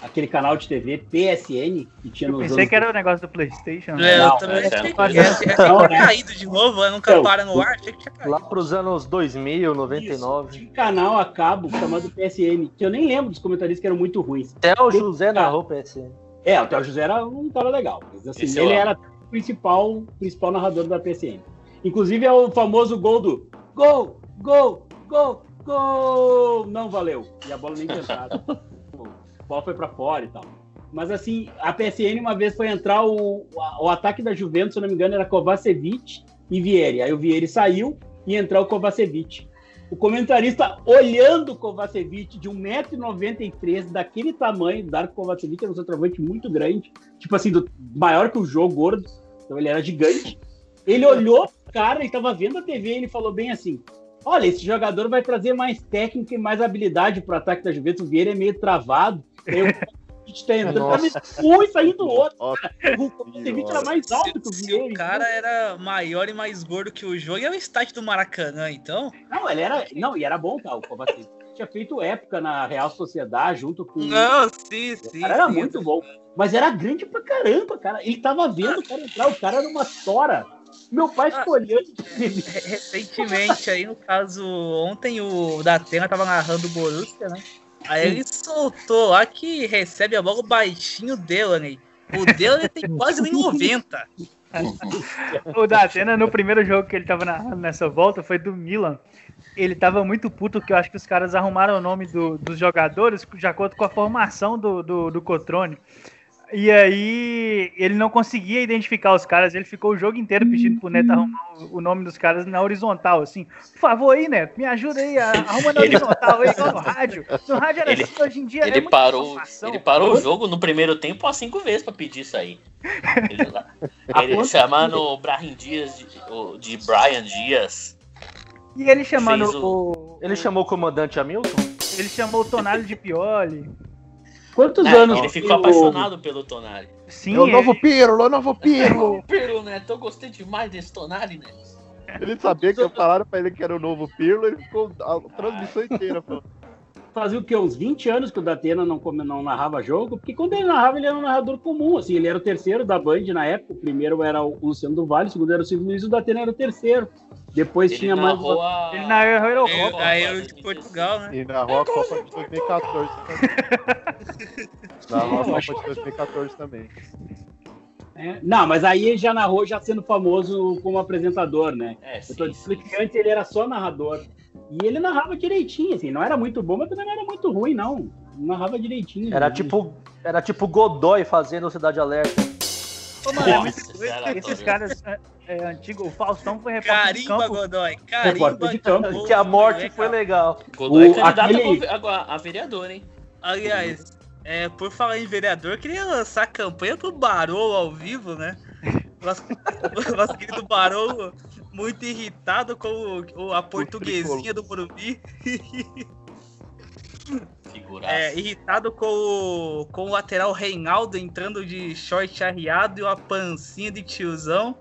Aquele canal de TV PSN que tinha Eu nos pensei que era o negócio do Playstation. É, né? eu Não, também é achei a que tinha né? caído de novo, né? nunca Então, para no ar, achei que tinha caído. Lá pros anos 2000, 99. Tinha um canal a cabo chamado PSN, que eu nem lembro dos comentaristas que eram muito ruins. Até o José narrou PSN. É, o Theo José era um cara legal. Mas assim, Esse eu ele era o principal, principal narrador da PSN. Inclusive é o famoso gol do gol, gol, gol, gol. Não valeu. E a bola nem tentada. bola foi pra fora e tal. Mas assim, a PSN uma vez foi entrar o, o, o ataque da Juventus, se não me engano, era Kovacevic e Vieri. Aí o Vieri saiu e entrou o Kovacevic. O comentarista olhando o Kovacevic de 1,93m, daquele tamanho, Darko Kovacevic era um centroavante muito grande, tipo assim, do, maior que o jogo, gordo, então ele era gigante. Ele olhou cara, ele tava vendo a TV e ele falou bem assim: Olha, esse jogador vai trazer mais técnica e mais habilidade pro ataque da Juventus. O Vieira é meio travado. O Kovacevic tá entrando, tá e saindo do outro. Nossa O era mais alto que o Vieira. o cara era maior e mais gordo que o jogo, é o estádio do Maracanã, então. Não, ele era. Não, e era bom, tá? O Kovacevic tinha feito época na Real Sociedade junto com. Não, sim, sim. O cara era sim. muito bom. Mas era grande pra caramba, cara. Ele tava vendo o cara entrar, o cara era uma tora. Meu pai ficou olhando. Re- Recentemente, aí no caso, ontem o Datena tava narrando o Borussia, né? Aí ele soltou lá que recebe a bola baixinho dele, né? O dele tem quase 1,90. O Datena, no primeiro jogo que ele tava nessa volta, foi do Milan. Ele tava muito puto, porque eu acho que os caras arrumaram o nome do- dos jogadores de acordo com a formação do, do, do Cotrone. E aí ele não conseguia identificar os caras, ele ficou o jogo inteiro pedindo pro Neto arrumar o, o nome dos caras na horizontal, assim. Por favor aí, Neto, me ajuda aí, a- arruma na horizontal aí, igual no rádio. No rádio era Ele- assim, hoje em dia é Ele muita parou, ele parou o jogo no primeiro tempo há cinco vezes pra pedir isso aí. Ele, ele chamando o Brahim Dias de, o- de Brian Dias. E ele chamando Fez o... Ele chamou o comandante Hamilton? Ele chamou o Tonali de Pioli. Quantos É, anos ele ficou o- apaixonado pelo Tonali. Sim, É o novo Pirlo, é o novo Pirlo. Pirlo, né? Eu gostei demais desse Tonali, né? Ele sabia que falaram pra ele que era o novo Pirlo, ele ficou a transmissão inteira falando. Fazia o quê? Uns 20 anos que o Datena não, não narrava jogo, porque quando ele narrava, ele era um narrador comum, assim, ele era o terceiro da Band na época, o primeiro era o Luciano do Vale, o segundo era o Silvio Luiz, e o Datena era o terceiro. Depois Ele tinha mais... narrou a... Ele narrou a Eurocopa. Aí eu de Portugal, né? E narrou a Copa de 2014 também. Narrou a Copa de 2014 também. É, Não, mas aí ele já narrou já sendo famoso como apresentador, né? É, Eu tô dizendo que antes ele era só narrador. E ele narrava direitinho, assim, não era muito bom, mas também não era muito ruim, não. Narrava direitinho. Era né? tipo, era tipo Godoy fazendo Cidade Alerta. Ô, mano, é muito Nossa, Esses tô caras é, é, antigos, o Faustão foi repórter de Carimba, campo. Godoy. Repórter Carimba. de campo. Que a morte foi legal. Godoy é O- candidato aquele- a a vereador, hein? Aliás, é, por falar em vereador, eu queria lançar campanha pro Barol ao vivo, né? Nosso, nosso querido Barol, muito irritado com o- o- a portuguesinha do Morumbi. Figuraça. É, irritado com o, com o lateral Reinaldo entrando de short arriado e uma pancinha de tiozão.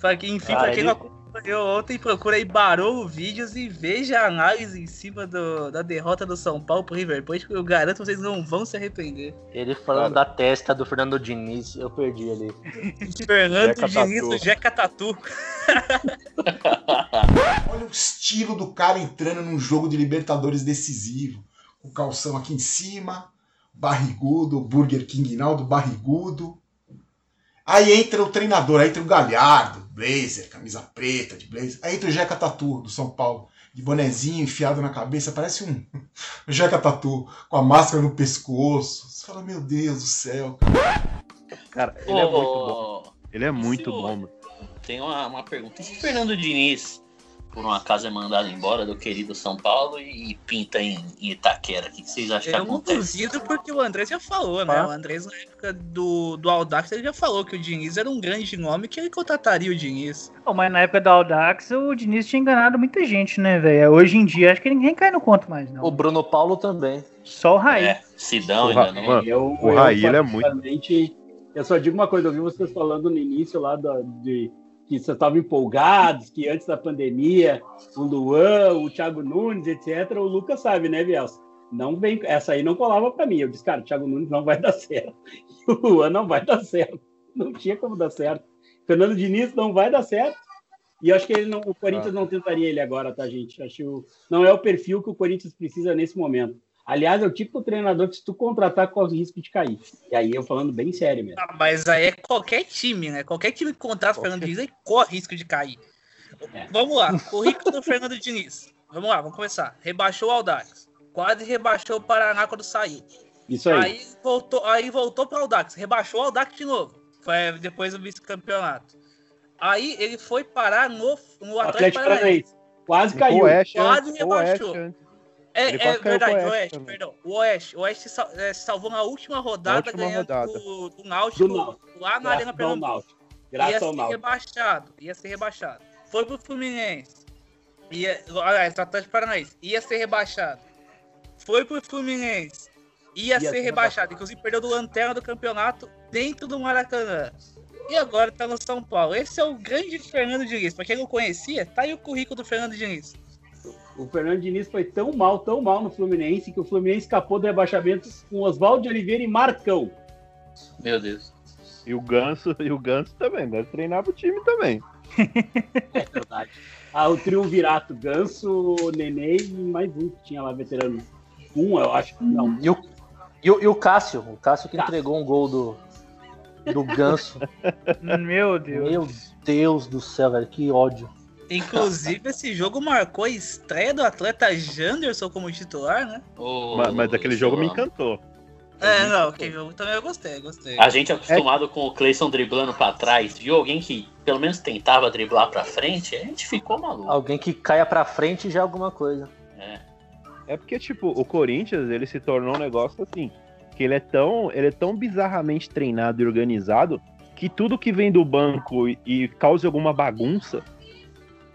Pra que, enfim, Ah, pra quem ele- não acompanhou ontem, procura aí Barou vídeos e veja a análise em cima do- da derrota do São Paulo pro River Plate, que eu garanto que vocês não vão se arrepender. Ele falando da testa do Fernando Diniz, eu perdi ali. Fernando Jeca Diniz do. Jeca Tatu. Olha o estilo do cara entrando num jogo de Libertadores decisivo. Com o calção aqui em cima, barrigudo, o Burger King Naldo barrigudo. Aí entra o treinador, aí entra o Galhardo, blazer, camisa preta de blazer. Aí entra o Jeca Tatu, do São Paulo, de bonezinho enfiado na cabeça, parece um, Jeca Tatu, com a máscara no pescoço. Você fala, meu Deus do céu, cara. Ele é Ô, muito bom. Ele é muito se o- bom, mano. Tem uma, uma pergunta. E se o Fernando Diniz, por um acaso, é mandado embora do querido São Paulo e, pinta em, em Itaquera? O que que vocês acham que Eu acontece? duvido porque o Andrés já falou, né? Ah. O Andrés, na época do, do Audax, ele já falou que o Diniz era um grande nome que ele contrataria o Diniz. Pô, mas na época da Audax, o Diniz tinha enganado muita gente, né, velho? Hoje em dia, acho que ninguém cai no conto mais, não. O Bruno Paulo também. Só o Raí. É, Sidão O ainda não. mano, Eu, o eu, Raí, ele é muito- Eu só digo uma coisa, eu vi vocês falando no início lá da, de que vocês estavam empolgados, que antes da pandemia, o Luan, o Thiago Nunes, etc. O Lucas sabe, né, Bielsa? Não vem, essa aí não colava para mim. Eu disse, cara, o Thiago Nunes não vai dar certo. E o Luan não vai dar certo. Não tinha como dar certo. Fernando Diniz não vai dar certo. E eu acho que ele não, o Corinthians não tentaria ele agora, tá, gente? Acho não é o perfil que o Corinthians precisa nesse momento. Aliás, é o tipo de treinador que se tu contratar corre o risco de cair. E aí eu falando bem sério mesmo. Ah, mas aí é qualquer time, né? Qualquer time que contrata o Fernando Diniz aí corre risco de cair. Vamos lá, currículo do Fernando Diniz. Vamos lá, vamos começar. Rebaixou o Aldax. Quase rebaixou o Paraná quando saiu. Isso aí. Aí voltou, aí voltou para o Aldax. Rebaixou o Aldax de novo. Foi depois do vice-campeonato. Aí ele foi parar no, no Atlético, Atlético Paranaense. Quase caiu. Oeste, Quase Oeste rebaixou. antes. É, é verdade, o Oeste também. perdão. O Oeste, o Oeste sal- é, se salvou na última rodada, última ganhando rodada. Do, do Náutico Do Náutico. lá na Arena Pernambuco. Náutico. Graças ia ao ser Náutico. rebaixado, ia ser rebaixado. Foi pro Fluminense. Ia, aliás, pro Atlético Paranaense. Ia ser rebaixado. Foi pro Fluminense. Ia, ser, ser rebaixado. Inclusive perdeu do Lanterna do campeonato dentro do Maracanã. E agora tá no São Paulo. Esse é o grande Fernando Diniz. Pra quem não conhecia, tá aí o currículo do Fernando Diniz. O Fernando Diniz foi tão mal, tão mal no Fluminense, que o Fluminense escapou do rebaixamento com Oswaldo de Oliveira e Marcão. Meu Deus. E o Ganso, e o Ganso também, deve treinar pro time também. É verdade. Ah, o triunvirato, Ganso, Nenê e mais um que tinha lá, veterano. Um, eu acho. Não, E o, e o, e o Cássio, o Cássio que Cássio. entregou um gol do, do Ganso. Meu Deus. Meu Deus do céu, velho, que ódio. Inclusive, esse jogo marcou a estreia do atleta Janderson como titular, né? Mas, mas aquele jogo me encantou. É, não, aquele jogo também eu gostei, gostei. A gente é acostumado com o Cleison driblando pra trás, viu alguém que pelo menos tentava driblar pra frente, a gente ficou maluco. Alguém que caia pra frente já é alguma coisa. É porque, tipo, o Corinthians, ele se tornou um negócio assim, que ele é tão, ele é tão bizarramente treinado e organizado que tudo que vem do banco e, e cause alguma bagunça,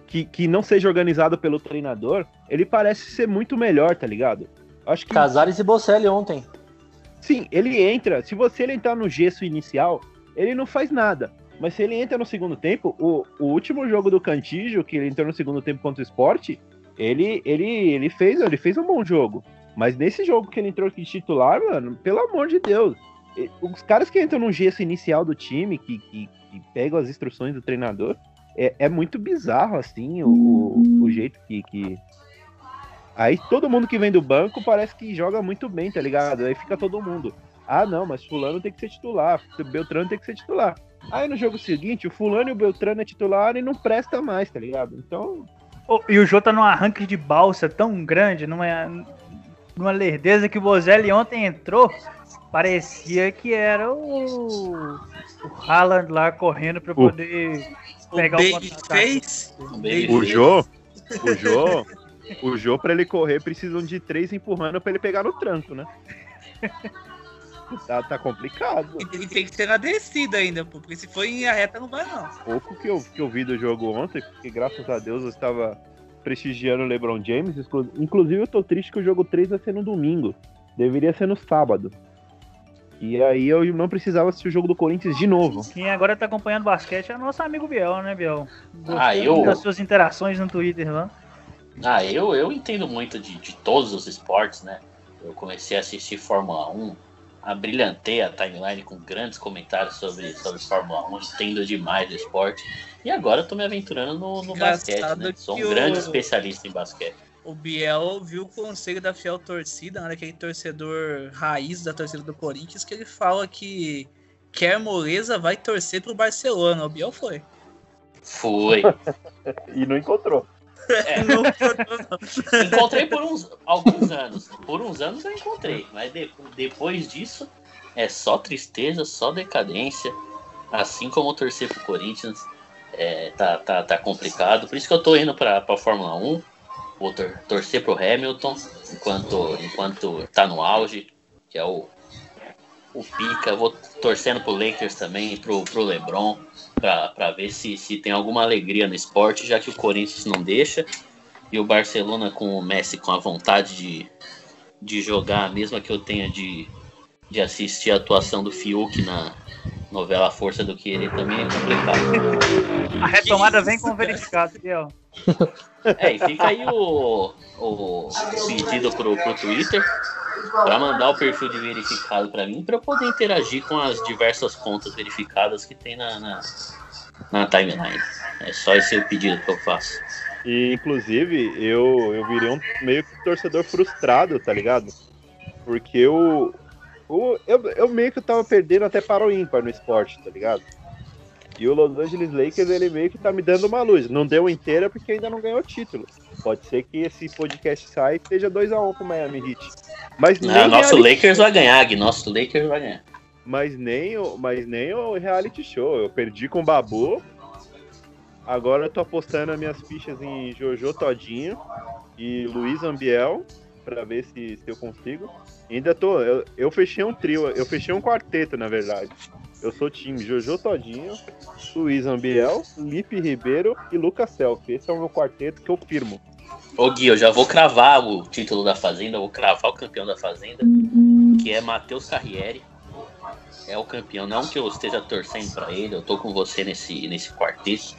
que, que não seja organizado pelo treinador, ele parece ser muito melhor, tá ligado? Acho que Casares e Bocelli ontem. Sim, ele entra. Se você ele entrar no gesso inicial, ele não faz nada. Mas se ele entra no segundo tempo, o, o último jogo do Cantígio, que ele entrou no segundo tempo contra o esporte, ele, ele, ele, fez, ele fez um bom jogo. Mas nesse jogo que ele entrou aqui titular, mano, pelo amor de Deus. Os caras que entram no gesso inicial do time, que, que, que pegam as instruções do treinador, é, é muito bizarro, assim, o, o, jeito que, que. Aí todo mundo que vem do banco parece que joga muito bem, tá ligado? Aí fica todo mundo. Ah, não, mas fulano tem que ser titular, Beltrano tem que ser titular. Aí no jogo seguinte, o fulano e o Beltrano é titular e não presta mais, tá ligado? Então, Ô, E o Jô tá num arranque de balsa tão grande, numa, numa lerdeza que o Bozelli ontem entrou, parecia que era o, o Haaland lá correndo pra poder pegar o, contra-ataque. o Jô, o Jô, o Jô, pra ele correr, precisam de três empurrando pra ele pegar no tranco, né? Tá, tá complicado. E tem que ser na descida ainda, porque se for em a reta não vai não. pouco que eu, que eu vi do jogo ontem, porque graças a Deus eu estava prestigiando o LeBron James. Inclusive, eu tô triste que o jogo 3 vai ser no domingo. Deveria ser no sábado. E aí eu não precisava assistir o jogo do Corinthians de novo. Quem agora tá acompanhando basquete é nosso amigo Biel, né, Biel? Ah, eu- das suas interações no Twitter lá. Ah, eu, eu entendo muito de, de todos os esportes, né? Eu comecei a assistir Fórmula 1, abrilhantei a timeline com grandes comentários sobre, sobre Fórmula 1, entendo demais do esporte. E agora eu tô me aventurando no, no basquete, né? Sou um o- grande especialista em basquete. O Biel viu o conselho da fiel torcida, né, aquele torcedor raiz da torcida do Corinthians, que ele fala que quer moleza, vai torcer pro Barcelona. O Biel foi. Fui. e não encontrou. É. Encontrei por uns alguns anos. Por uns anos eu encontrei, mas de- depois disso é só tristeza, só decadência. Assim como torcer pro Corinthians é, tá, tá, tá complicado. Por isso que eu tô indo pra, pra Fórmula 1. Vou tor- torcer pro Hamilton enquanto, enquanto tá no auge, que é o, o pica. Vou torcendo pro Lakers também, pro, pro LeBron, pra ver se, se tem alguma alegria no esporte, já que o Corinthians não deixa. E o Barcelona com o Messi com a vontade de, de jogar, mesmo que eu tenha de, de assistir a atuação do Fiuk na novela Força do Querer, também é complicado. A retomada vem com o verificado, Biel. É, e fica aí o, o pedido pro, pro Twitter para mandar o perfil de verificado para mim, para eu poder interagir com as diversas contas verificadas que tem na, na, na timeline. É só esse o pedido que eu faço. E, inclusive, eu, eu virei um meio que torcedor frustrado, tá ligado? Porque eu, o, eu, eu meio que tava perdendo até para o ímpar no esporte, tá ligado? E o Los Angeles Lakers, ele meio que tá me dando uma luz. Não deu inteira porque ainda não ganhou título. Pode ser que esse podcast saia e esteja 2x1 pro Miami Heat. Mas Ah, nosso reality Lakers vai ganhar, Gui. Nosso Lakers vai ganhar. mas nem, o, mas nem o reality show. Eu perdi com o Babu. Agora eu tô apostando as minhas fichas em Jojo Todinho e Luiz Ambiel pra ver se, se eu consigo. Ainda tô. Eu, eu fechei um trio, eu fechei um quarteto, na verdade. Eu sou time Jojo Todinho, Luiz Ambiel, Lipe Ribeiro e Lucas Selfie. Esse é o meu quarteto que eu firmo. Ô Gui, eu já vou cravar o título da Fazenda, vou cravar o campeão da Fazenda, que é Matheus Carriere. É o campeão, não que eu esteja torcendo pra ele, eu tô com você nesse, nesse quarteto.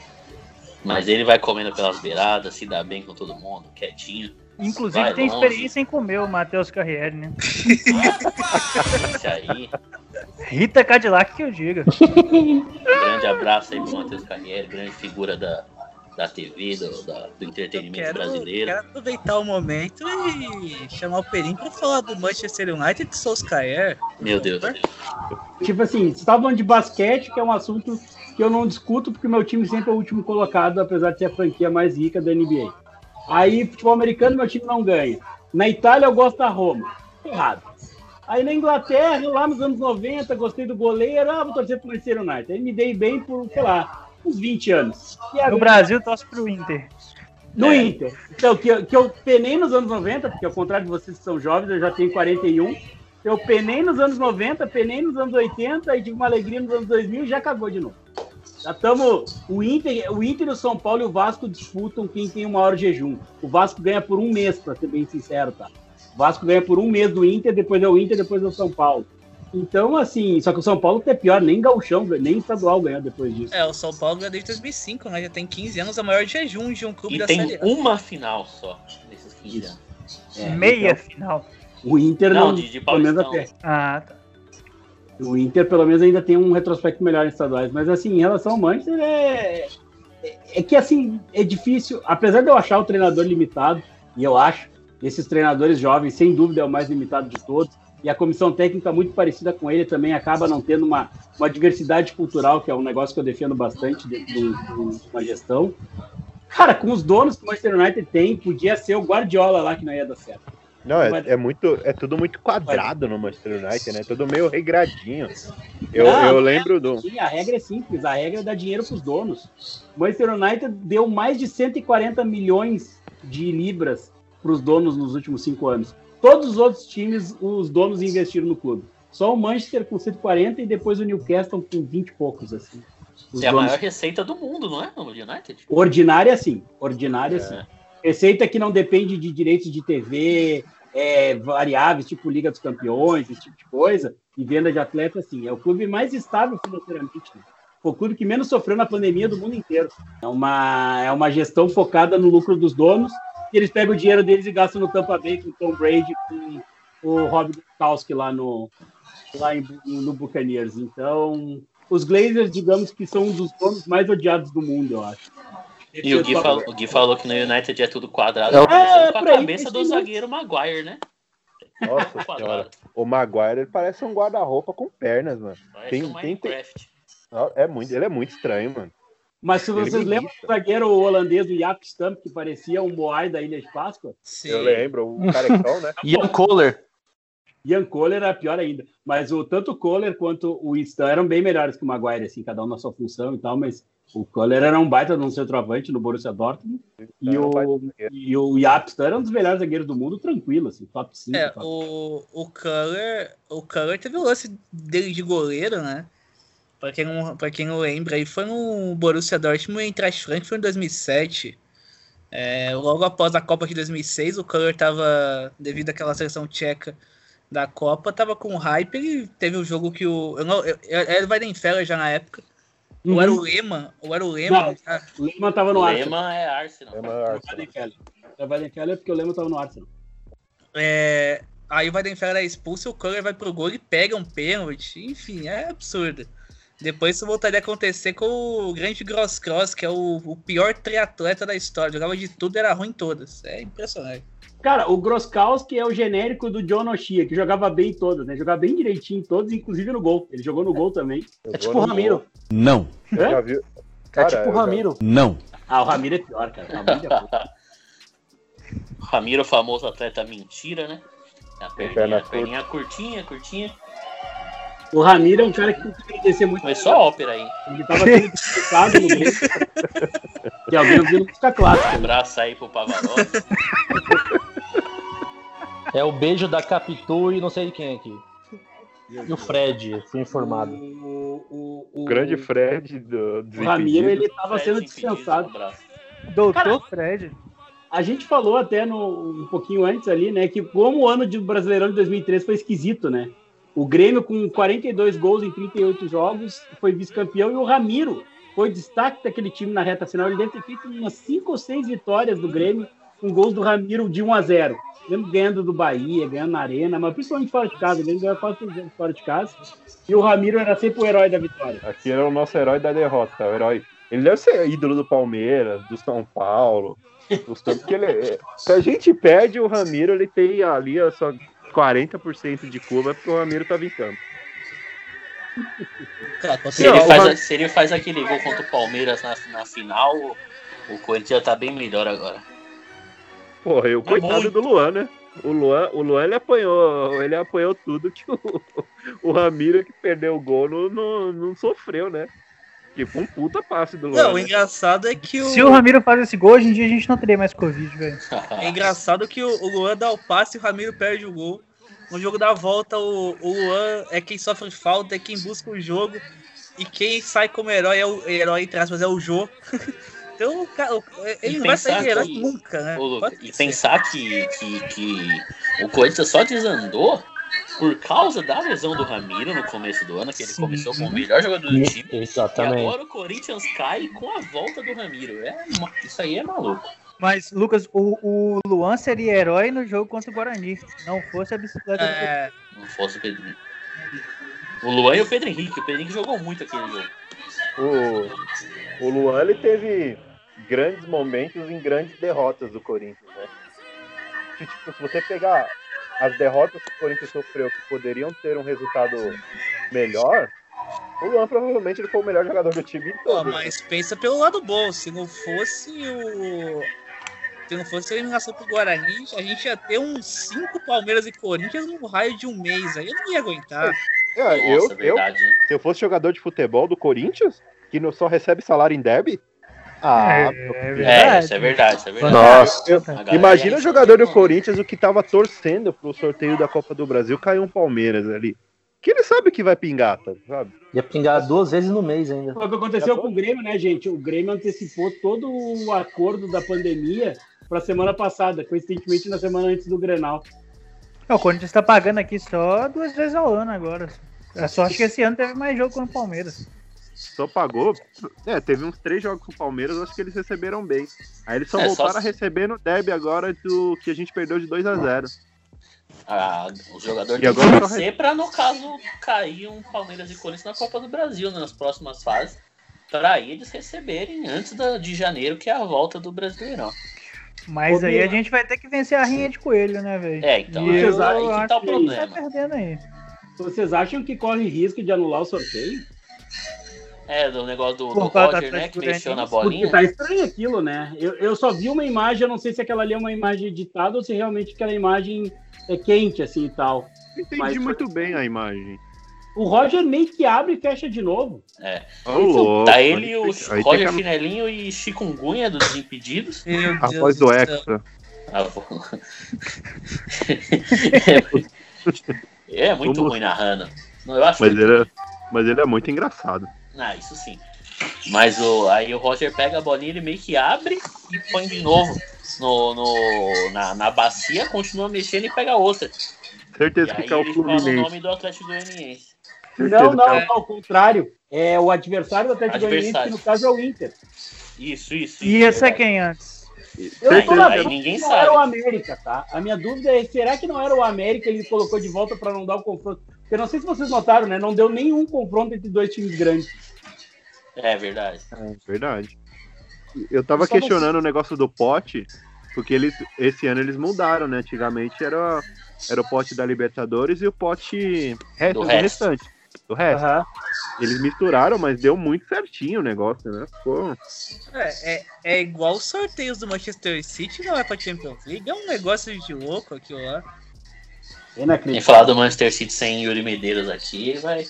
Mas ele vai comendo pelas beiradas, se dá bem com todo mundo, quietinho. Inclusive Vai tem longe. experiência em comer o Matheus Carriere, né? Esse aí. Rita Cadillac que eu diga. Grande abraço aí pro Matheus Carriere, grande figura da, da TV, do, da- do entretenimento Quero, brasileiro. quero aproveitar o momento e chamar o Perim pra falar do Manchester United de Solskjaer. Meu Deus. Tipo assim, você tava falando de basquete, que é um assunto que eu não discuto, porque meu time sempre é o último colocado, apesar de ser a franquia mais rica da NBA. Aí, futebol americano, meu time não ganha. Na Itália, eu gosto da Roma. Errado. Aí na Inglaterra, lá nos anos 90, gostei do goleiro, ah, vou torcer pro Manchester United. Aí me dei bem por, sei lá, uns 20 anos. E No agora- Brasil, torce pro Inter. no Inter. Então, que, eu- que eu penei nos anos 90, porque ao contrário de vocês que são jovens, eu já tenho 41. Eu penei nos anos 90, penei nos anos 80 e tive uma alegria nos anos 2000 e já cagou de novo. Já estamos. O Inter, o Inter, o São Paulo e o Vasco disputam quem tem o maior jejum. O Vasco ganha por um mês, para ser bem sincero, tá? O Vasco ganha por um mês do Inter, depois é o Inter, depois é o São Paulo. Então, assim, só que o São Paulo é pior, nem gauchão, nem estadual ganhou depois disso. É, o São Paulo ganhou desde 2005, né? Já tem 15 anos, a maior jejum de um clube E da tem Série A. uma final só nesses 15 anos. É, Meia então, final. O Inter Não, não, de- de pelo menos Paulistão. até. Ah, tá. O Inter, pelo menos, ainda tem um retrospecto melhor em estaduais. Mas, assim, em relação ao Manchester, é... é- é que, assim, é difícil. Apesar de eu achar o treinador limitado, e eu acho, esses treinadores jovens, sem dúvida, é o mais limitado de todos. E a comissão técnica, muito parecida com ele, também acaba não tendo uma, uma diversidade cultural, que é um negócio que eu defendo bastante de, um- de uma gestão. Cara, com os donos que o Manchester United tem, podia ser o Guardiola lá que não ia dar certo. Não, é, é muito, é tudo muito quadrado no Manchester United, né? Tudo meio regradinho. Eu, Não, eu não lembro do. Sim, a regra é simples, a regra é dar dinheiro para os donos. O Manchester United deu mais de 140 milhões de libras para os donos nos últimos cinco anos. Todos os outros times, os donos investiram no clube. Só o Manchester com 140 e depois o Newcastle com 20 e poucos, assim. Os É a donos- maior receita do mundo, não é? No United? Ordinária, sim. Ordinária, É. sim. Receita que não depende de direitos de TV, é, variáveis, tipo Liga dos Campeões, esse tipo de coisa, e venda de atleta, sim. É o clube mais estável financeiramente. Né? Foi o clube que menos sofreu na pandemia do mundo inteiro. É uma, é uma gestão focada no lucro dos donos, e eles pegam o dinheiro deles e gastam no Tampa Bay com o Tom Brady, com o Rob Gronkowski lá no, lá em, no Buccaneers. Então, os Glazers, digamos que são um dos donos mais odiados do mundo, eu acho. E o Gui, falou, o Gui falou que no United é tudo quadrado. É, começando com a aí, cabeça do sim. zagueiro Maguire, né? Nossa senhora. O Maguire ele parece um guarda-roupa com pernas, mano. Parece Tem, um tem, tem... Minecraft. É muito, ele é muito estranho, mano. Mas se Ele vocês me lembram do zagueiro holandês do Jaap Stamp, que parecia um Moai da Ilha de Páscoa? Eu lembro, o carecão, né? Ian Kohler. Ian Kohler era pior ainda. Mas o, tanto o Kohler quanto o Stan eram bem melhores que o Maguire, assim, cada um na sua função e tal, mas o Kohler era um baita de um centroavante no Borussia Dortmund. E o, e o Jaap Stan era um dos melhores zagueiros do mundo, tranquilo, assim, top 5. É, top. o, o Culler, o Culler teve o lance dele de goleiro, né? Pra quem não, pra quem não lembra, aí foi no Borussia Dortmund em Eintracht Frankfurt em 2007. É, logo após a Copa de 2006, o Culler tava, devido àquela seleção tcheca da Copa, tava com hype. Ele teve um jogo que o. Eu não, eu, eu, era o Weidenfeller já na época. Ou era o Lehmann, ou era o Lehmann. Não, já. o Lehmann tava no O Arsenal. Lehmann é Arsenal. Lehmann é Arsenal. O Weidenfeller porque o Lehmann tava no Arsenal. É, aí o Weidenfeller é expulso, o Culler vai pro gol e pega um pênalti. Enfim, é absurdo. Depois isso voltaria a acontecer com o grande Gross Cross, que é o, o pior triatleta da história. Jogava de tudo, era ruim em todas. É impressionante. Cara, o Groskowski é o genérico do John Oshia, que jogava bem em todas, né? Jogava bem direitinho em todas, inclusive no gol. Ele jogou no gol também. É tipo o Ramiro. Não. Hã? Já viu? É Cara, tipo eu o já- Ramiro. Não. Ah, o Ramiro é pior, cara. O Ramiro é pior. Ramiro, famoso atleta mentira, né? A perna perninha, curta. perninha curtinha, curtinha. O Ramiro é um cara que consegue descer muito. Foi só ópera aí. Ele tava sendo criticado no Grêmio. Que alguém ouviu música clássica. né? Abraço aí pro Pavarotti. É o beijo da Capitu e não sei de quem aqui. E o Fred, fui informado. O, o, O grande Fred do o Ramiro, ele tava Fred sendo dispensado. Doutor Fred. A gente falou até no, um pouquinho antes ali, né, que como o ano de Brasileirão de 2003 foi esquisito, né? O Grêmio com 42 gols em 38 jogos foi vice-campeão e o Ramiro foi destaque daquele time na reta final. Ele deve ter feito umas 5 ou 6 vitórias do Grêmio com gols do Ramiro de 1 a 0. Lembro ganhando do Bahia, ganhando na Arena, mas principalmente fora de casa. Grêmio ganhou quase fora de casa. E o Ramiro era sempre o herói da vitória. Aqui era o nosso herói da derrota, o herói Ele deve ser ídolo do Palmeiras, do São Paulo. Dos tantos que ele é. Se a gente perde o Ramiro, ele tem ali a sua 40% de curva, porque o Ramiro tava em campo. Cara, Se ele, o faz, se ele faz aquele gol contra o Palmeiras na, na final, o, o Corinthians já tá bem melhor agora. Porra, eu, É coitado muito. do Luan, né? O Luan, o Luan ele apanhou, ele apanhou tudo que o, o Ramiro que perdeu o gol não, não, não sofreu, né? Que foi um puta passe do Luan. Não, o né? engraçado é que o. Se o Ramiro faz esse gol, hoje em dia a gente não teria mais Covid, velho. É engraçado que o, o Luan dá o passe e o Ramiro perde o gol. No jogo da volta, o, o Luan é quem sofre falta, é quem busca o jogo. E quem sai como herói é o herói, entre aspas, é o Jô. então, o cara, o- ele E não vai sair de herói que- nunca, né? Pode e pensar que, que, que o Corinthians só desandou por causa da lesão do Ramiro no começo do ano, que ele começou como o melhor jogador do time. E Exatamente. agora o Corinthians cai com a volta do Ramiro. É, isso aí é maluco. Mas, Lucas, o, o Luan seria herói no jogo contra o Guarani. Não fosse a bicicleta do É, Não fosse o Pedrinho. O Luan e o Pedro Henrique. O Pedro Henrique jogou muito aquele jogo. O, o Luan ele teve grandes momentos em grandes derrotas do Corinthians, né? Tipo, se você pegar as derrotas que o Corinthians sofreu que poderiam ter um resultado melhor, o Luan provavelmente ele foi o melhor jogador do time em pô, todos. mas pensa pelo lado bom. Se não fosse o. Se não fosse a eliminação pro Guarani, a gente ia ter uns 5 Palmeiras e Corinthians no raio de um mês. Aí eu não ia aguentar. É, eu, Nossa, eu, verdade, né? se eu fosse jogador de futebol do Corinthians, que não só recebe salário em deb, ah, meu filho. É, isso é verdade, isso é verdade. Nossa, eu- imagina o jogador do Corinthians o que tava torcendo pro sorteio da Copa do Brasil cair um Palmeiras ali. Que ele sabe que vai pingar, tá, sabe? Ia pingar duas vezes no mês ainda. Foi o que aconteceu com o Grêmio, né, gente? O Grêmio antecipou todo o acordo da pandemia para semana passada, coincidentemente na semana antes do Grenal. É, o Corinthians tá pagando aqui só duas vezes ao ano agora. A sorte que esse ano teve mais jogo com o Palmeiras. Só pagou. É, teve uns três jogos com o Palmeiras, eu acho que eles receberam bem. Aí eles só É, só voltaram a se- receber no deb agora do que a gente perdeu de 2 a 0 Ah, o jogador E tem agora que só torcer pra, no caso, cair um Palmeiras e Corinthians na Copa do Brasil né, nas próximas fases. Pra eles receberem antes da, de janeiro, que é a volta do Brasileirão. Mas aí a gente vai ter que vencer a rinha de coelho, né, velho? É, então, E aí eu aí que tá o que a gente tá problema. perdendo aí. Vocês acham que corre risco de anular o sorteio? É, do negócio do, do Roger, né? Que mexeu na Porque bolinha. tá estranho aquilo, né? Eu, eu só vi uma imagem, eu não sei se aquela ali é uma imagem editada ou se realmente aquela imagem é quente, assim e tal. Entendi Mas foi- muito bem a imagem. O Roger meio que abre e fecha de novo. É. Tá ele e o Aí Roger que- Chinelinho e Chikungunya dos Desimpedidos. Meu A voz do. Extra. Ah, pô. é muito Vamos- ruim narrando. Não, Eu acho Mas que- ele, é, mas ele é muito engraçado. Ah, isso sim. Mas o, aí o Roger pega a bolinha, ele meio que abre e põe de novo no, no- na, na bacia, continua mexendo e pega outra. Certeza E que é o ele fala o Fluminense. nome do Atlético Goianiense. Não, não, é não, ao contrário. É o adversário do Atlético Goianiense, que no caso é o Inter. Isso, isso. E esse é quem antes? Eu Aí- tô na dúvida ninguém que não sabe. era o América, tá? A minha dúvida é, será que não era o América que ele colocou de volta para não dar o confronto? Porque eu não sei se vocês notaram, né? Não deu nenhum confronto entre dois times grandes. É verdade. É verdade. Eu tava não- questionando o negócio do pote, porque eles esse ano eles mudaram, né? Antigamente era, era o pote da Libertadores e o pote resto, Do do, resto. restante. Do resto. Aham. Eles misturaram, mas deu muito certinho o negócio, né? Ficou... É, é, é igual os sorteios do Manchester City, não é pra Champions League. É um negócio de louco aquilo lá. Quem Inacreditável. falar do Manchester City sem Yuri Medeiros aqui, ele vai.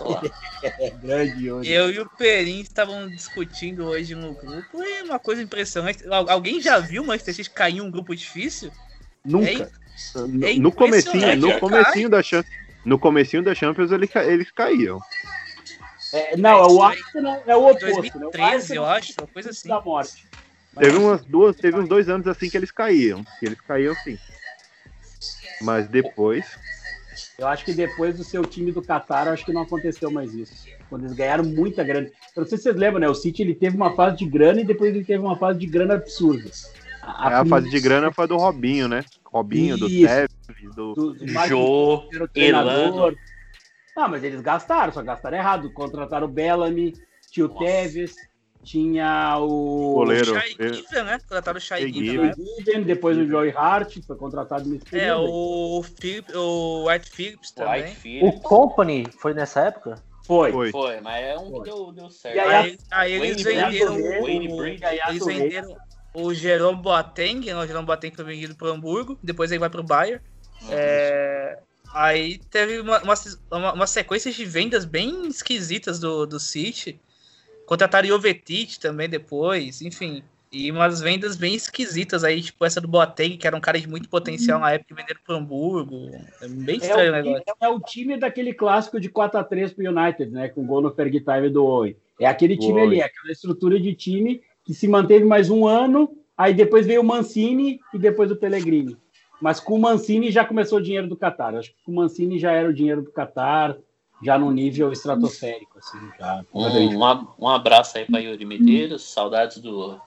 É grande hoje. Eu e o Perin estavam discutindo hoje no grupo e é uma coisa impressionante. Al- Alguém já viu o Manchester City cair em um grupo difícil? Nunca. É, No, É no comecinho, no comecinho da Champions, no comecinho da Champions ele eles caíam. É, não, o Arsenal é o oposto. né? O 2013, Arsenal eu acho, uma coisa assim. da morte. Mas Teve umas duas, teve uns dois anos assim que eles caíam, que eles caíam sim. Mas depois, Eu acho que depois do seu time do Qatar, eu acho que não aconteceu mais isso. Quando eles ganharam muita grana. Eu não sei se vocês lembram, né? O City ele teve uma fase de grana e depois ele teve uma fase de grana absurda. a, a fase de grana foi do Robinho, né? Robinho, do. Tevez, do do, do Jô, o. Elano. Ah, mas eles gastaram, só gastaram errado. Contrataram o Bellamy, tinha o Tevez, tinha o. Goleiro. Shai Given, né? Contrataram o Shai Given. Né? Depois o Joey Hart, foi contratado nesse É, período. o, Philip, o White Phillips também. White O Phillips. Company foi nessa época? Foi. Foi. Foi, mas é um que deu, deu certo. E aí, Aí, aí eles Wayne venderam o, Wayne Bridge. eles venderam o Jerome Boateng, né? o Jerome Boateng foi vendido pro Hamburgo, depois ele vai pro Bayern. É, aí teve uma, uma, uma- sequência de vendas bem esquisitas do, do City. Contrataram Jovetic também depois, enfim. E umas vendas bem esquisitas aí, tipo essa do Boateng, que era um cara de muito potencial na época, venderam pro Hamburgo. É bem É estranho o o, negócio. time, é o time daquele clássico de 4x3 pro United, né? Com gol no Fergie Time do Owen. É aquele time Owen. ali, é aquela estrutura de time que se manteve mais um ano, aí depois veio o Mancini e depois o Pellegrini. Mas com o Mancini já começou o dinheiro do Qatar. Acho que com o Mancini já era o dinheiro do Qatar, já no nível estratosférico, assim, já. Um, um ab- um abraço aí para Yuri Medeiros, saudades do,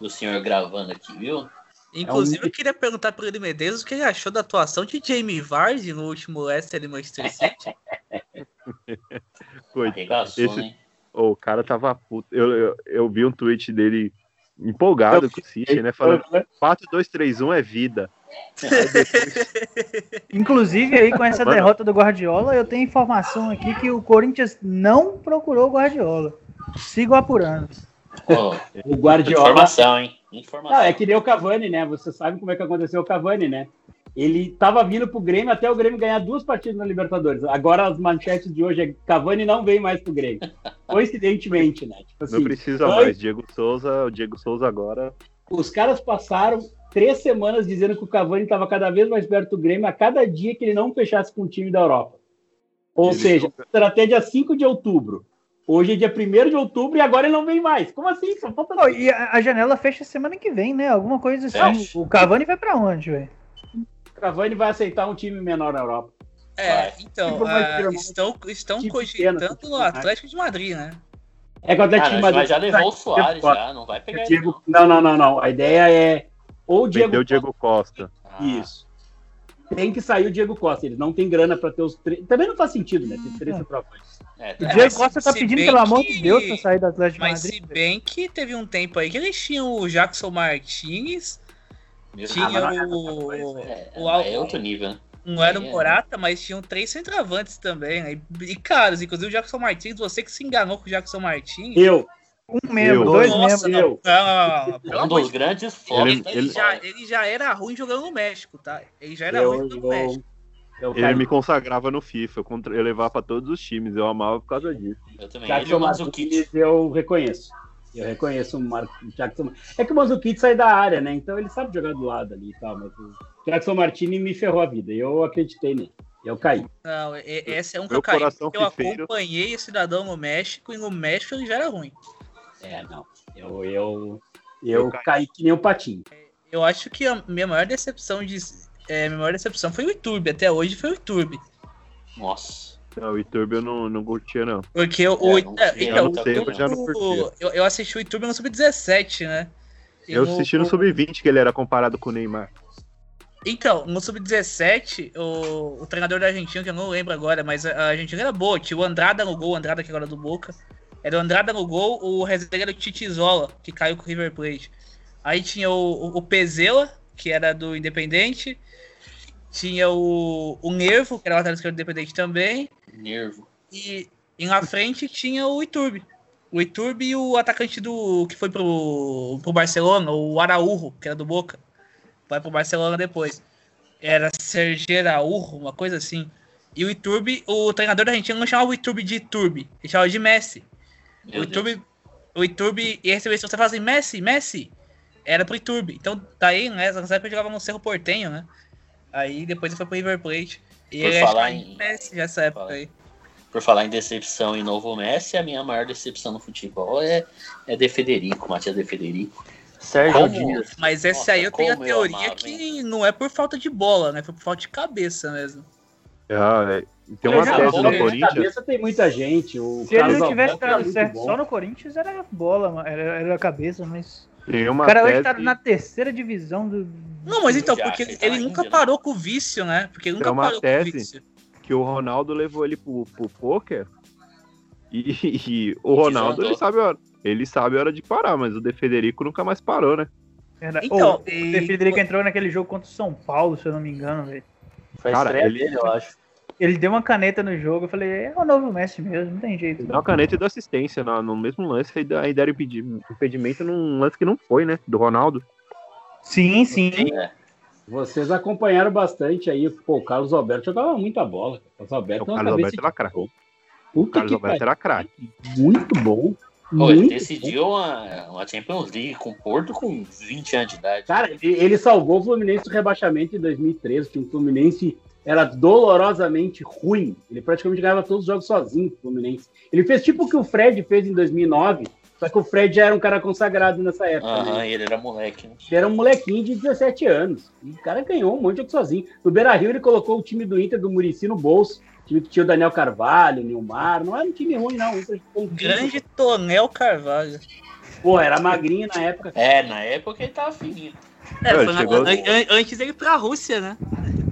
do senhor gravando aqui, viu? Inclusive, É um- eu queria perguntar pro ele Medeiros o que ele achou da atuação de Jamie Vardy no último Leicester e Manchester City. Foi. Arregaçou, Esse- hein? Ô, o cara tava puto. Eu, eu, eu vi um tweet dele empolgado com o City, né? Falando 4-2-3-1 é vida. Inclusive, aí com essa Mano. derrota do Guardiola, eu tenho informação aqui que o Corinthians não procurou o Guardiola. Sigo apurando. Ó, O Guardiola. informação, hein? Informação. Não, é que nem o Cavani, né? Você sabe como é que aconteceu o Cavani, né? Ele tava vindo pro Grêmio até o Grêmio ganhar duas partidas na Libertadores. Agora as manchetes de hoje é Cavani não vem mais pro Grêmio. Coincidentemente, né? Tipo assim, Não precisa antes- mais. Diego Souza, o Diego Souza agora. Os caras passaram três semanas dizendo que o Cavani estava cada vez mais perto do Grêmio a cada dia que ele não fechasse com o time da Europa. Ou Ele seja, até dia 5 de outubro. Hoje é dia 1 de outubro e agora ele não vem mais. Como assim? Só falta Pô, e a, a janela fecha semana que vem, né? Alguma coisa assim. Fecha. O Cavani vai pra onde, velho? O Cavani vai aceitar um time menor na Europa. É, então, Tipo, ah, ter uma- estão, estão tipo cogitando pequeno, no Atlético de Madrid, né? É que o Atlético de Madrid- mas já levou o Soares, já, não vai pegar ele. Diego- Não, não, não, não. A ideia é ou o Diego, o Diego Costa. Ah, Isso. Tem que sair o Diego Costa. Eles não têm grana para ter os três. Também não faz sentido, né? Tem três centroavantes. É, O. Diego mas Costa tá se pedindo, bem pelo amor que- de Deus, pra sair do Atlético de Mas Madrid. se bem que teve um tempo aí que eles tinham o Jackson Martinez, Meu tinha o, É, o é outro nível, né? Não era o É. Morata, mas tinham três centroavantes também. né? E, caros, inclusive o Jackson Martins, você que se enganou com o Jackson Martins. Eu. Um membro, Eu. dois Nossa, membros. não. Não, não, não, pelo Um dos de grandes fodas Ele, ele ele já era ruim jogando no México, tá? Ele já era Eu, ruim jogando no México. eu, Ele me consagrava no FIFA. Eu, levava pra todos os times. Eu amava por causa disso. Eu também. Jackson Ele o Mandzukic. Martins, eu reconheço. Eu reconheço o Mar... Jackson. É que o Manzukic sai da área, né? Então ele sabe jogar do lado ali e tal. Mas o Jackson Martini me ferrou a vida. Eu acreditei nele. Eu caí. Não, esse é um que eu caí. Eu acompanhei esse cidadão no México e no México ele já era ruim. É, não. Eu, eu, Eu eu caí. caí que nem um patinho. Eu acho que a minha maior decepção de. É, minha maior decepção foi o YouTube. Até hoje foi o YouTube. Nossa. Não, o Iturbe eu não, não curtia, não. Porque o, o, É, não é, então, eu o eu YouTube- já não curtia. eu, eu assisti o YouTube no Sub-17, né? E Eu assisti no Sub-20 que ele era comparado com o Neymar. Então, no Sub-17, o, o treinador da Argentina, que eu não lembro agora, mas a, a Argentina era boa. Tinha o Andrada no gol, o Andrada que agora é do Boca. Era o Andrada no gol, o reserva era o Titizola, que caiu com o River Plate. Aí tinha o, o, o Pezela, que era do Independente. Tinha o, o Nervo, que era o lateral esquerdo do Independente também. Nervo. E, e na frente tinha o Iturbe. O Iturbe e o atacante do que foi pro, pro Barcelona, o Araújo, que era do Boca. Vai pro Barcelona depois. Era Sergio Araújo, uma coisa assim. E o Iturbe, o treinador da Argentina não chamava o Iturbe de Iturbe, ele chamava de Messi. Meu o Deus. Iturbe, o Iturbe ia receber se você fala assim, Messi, Messi, era pro Iturbe. Então, daí, né, nessa época ele jogava no Cerro Portenho, né? Aí depois ele foi pro River Plate. E Por falar em- Messi nessa época falar- aí. Por falar em decepção e novo Messi, a minha maior decepção no futebol é, é De Federico, Matias De Federico. Sérgio Como- Dias. Mas esse Nossa, aí eu tenho a teoria amava, que não é por falta de bola, né? Foi por falta de cabeça mesmo. Ah, é. Tem uma tese no Corinthians. cabeça tem muita gente. O Se ele não tivesse dado certo bom. só no Corinthians, era bola, mano. Era, era a cabeça, mas. Tem O uma cara hoje tá na terceira divisão do. Não, mas então, porque ele ele, nunca parou com o vício, né? Porque ele nunca É uma parou com tese. o vício. que o Ronaldo levou ele pro, pro poker E, e o Ronaldo, ele sabe, a hora, ele sabe a hora de parar, mas o De Federico nunca mais parou, né? Era- Então, Ô, o De Federico entrou naquele jogo contra o São Paulo, se eu não me engano, velho. Foi a Cara, estreia ele- dele, eu acho. Ele deu uma caneta no jogo, eu falei, é o novo Messi mesmo, não tem jeito. Deu uma caneta e deu assistência no, no mesmo lance, aí, deram impedi- impedimento num lance que não foi, né? Do Ronaldo. Sim, sim. É. Vocês acompanharam bastante aí. Pô, o Carlos Alberto jogava muita bola. O Carlos Alberto O uma Carlos Alberto era craque. O Carlos Alberto era craque. Muito bom. Pô, ele decidiu uma, uma Champions League com o Porto com 20 anos de idade. Cara, ele, ele salvou o Fluminense do rebaixamento em 2013, que o Fluminense era dolorosamente ruim. Ele praticamente ganhava todos os jogos sozinho, Fluminense. Ele fez tipo o que o Fred fez em 2009, só que o Fred já era um cara consagrado nessa época. Aham, né? ele era moleque, né? Ele era um molequinho de 17 anos. E o cara ganhou um monte de jogo sozinho. No Beira-Rio ele colocou o time do Inter do Murici no bolso. Time que tinha o Daniel Carvalho, o Nilmar. Não era um time ruim, não. Um time- Grande Tonel Carvalho. Pô, era magrinho na época. É, na época ele tava fininho. É, É, foi na- chegou- an- an- antes dele ir pra Rússia, né?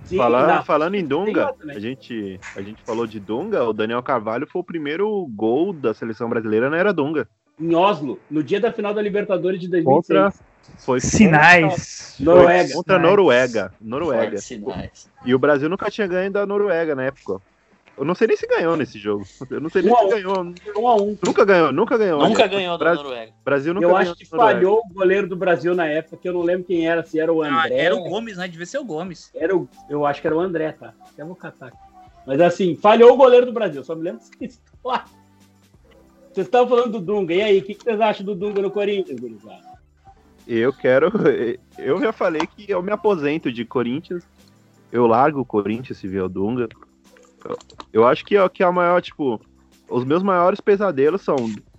Sim, Fala- falando em Dunga, Tem também. a gente, a gente falou de Dunga, o Daniel Carvalho foi o primeiro gol da seleção brasileira na era Dunga. Em Oslo, no dia da final da Libertadores de 2006. Contra. Foi Sinais. Foi Noruega. contra a Noruega. Noruega. Sinais. E o Brasil nunca tinha ganho da Noruega na época. Eu não sei nem se ganhou nesse jogo. Eu não sei nem Um se um. ganhou. Um a um. Nunca ganhou, nunca ganhou. Nunca né? ganhou da Noruega. Brasil nunca Eu ganhou acho que falhou o goleiro do Brasil na época, que eu não lembro quem era, se era o Ah, André. era o Gomes, né? Devia ser o Gomes. Era o- eu acho que era o André, tá? Até vou catar. aqui. Mas assim, falhou o goleiro do Brasil, só me lembro. Lá. Vocês estavam falando do Dunga, e aí, o que, que vocês acham do Dunga no Corinthians, gurizada? Eu quero. Eu já falei que eu me aposento de Corinthians. Eu largo o Corinthians se vier o Dunga. Eu, acho que, é- que a maior, tipo. Os meus maiores pesadelos são.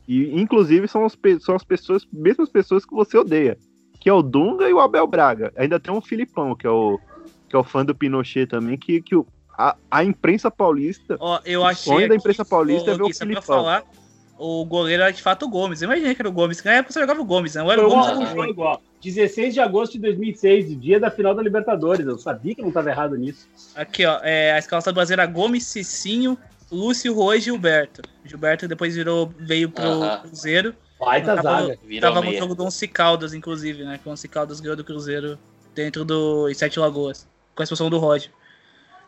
E inclusive são, as pe- são as pessoas, mesmas pessoas que você odeia. Que é o Dunga e o Abel Braga. Ainda tem o Filipão, que é o, que é o fã do Pinochet também, que, que o- a, a imprensa paulista. Ó, eu o achei. sonho da imprensa paulista é ver o Filipão. falar, o goleiro era de fato o Gomes. Eu imaginei que era o Gomes. Na época você jogava o Gomes, não era Foi o Gomes. igual, era o igual. 16 de agosto de 2006, o dia da final da Libertadores. Eu sabia que não estava errado nisso. Aqui, ó, é, a escalação do Brasil era Gomes, Cicinho, Lúcio, Rui e Gilberto. Gilberto depois virou, veio pro Aham. Cruzeiro. Baita Tava- zaga. Virou Tava no jogo do Once Caldas, inclusive, né? Que o Once Caldas ganhou do Cruzeiro dentro do em Sete Lagoas, com a expulsão do Roger.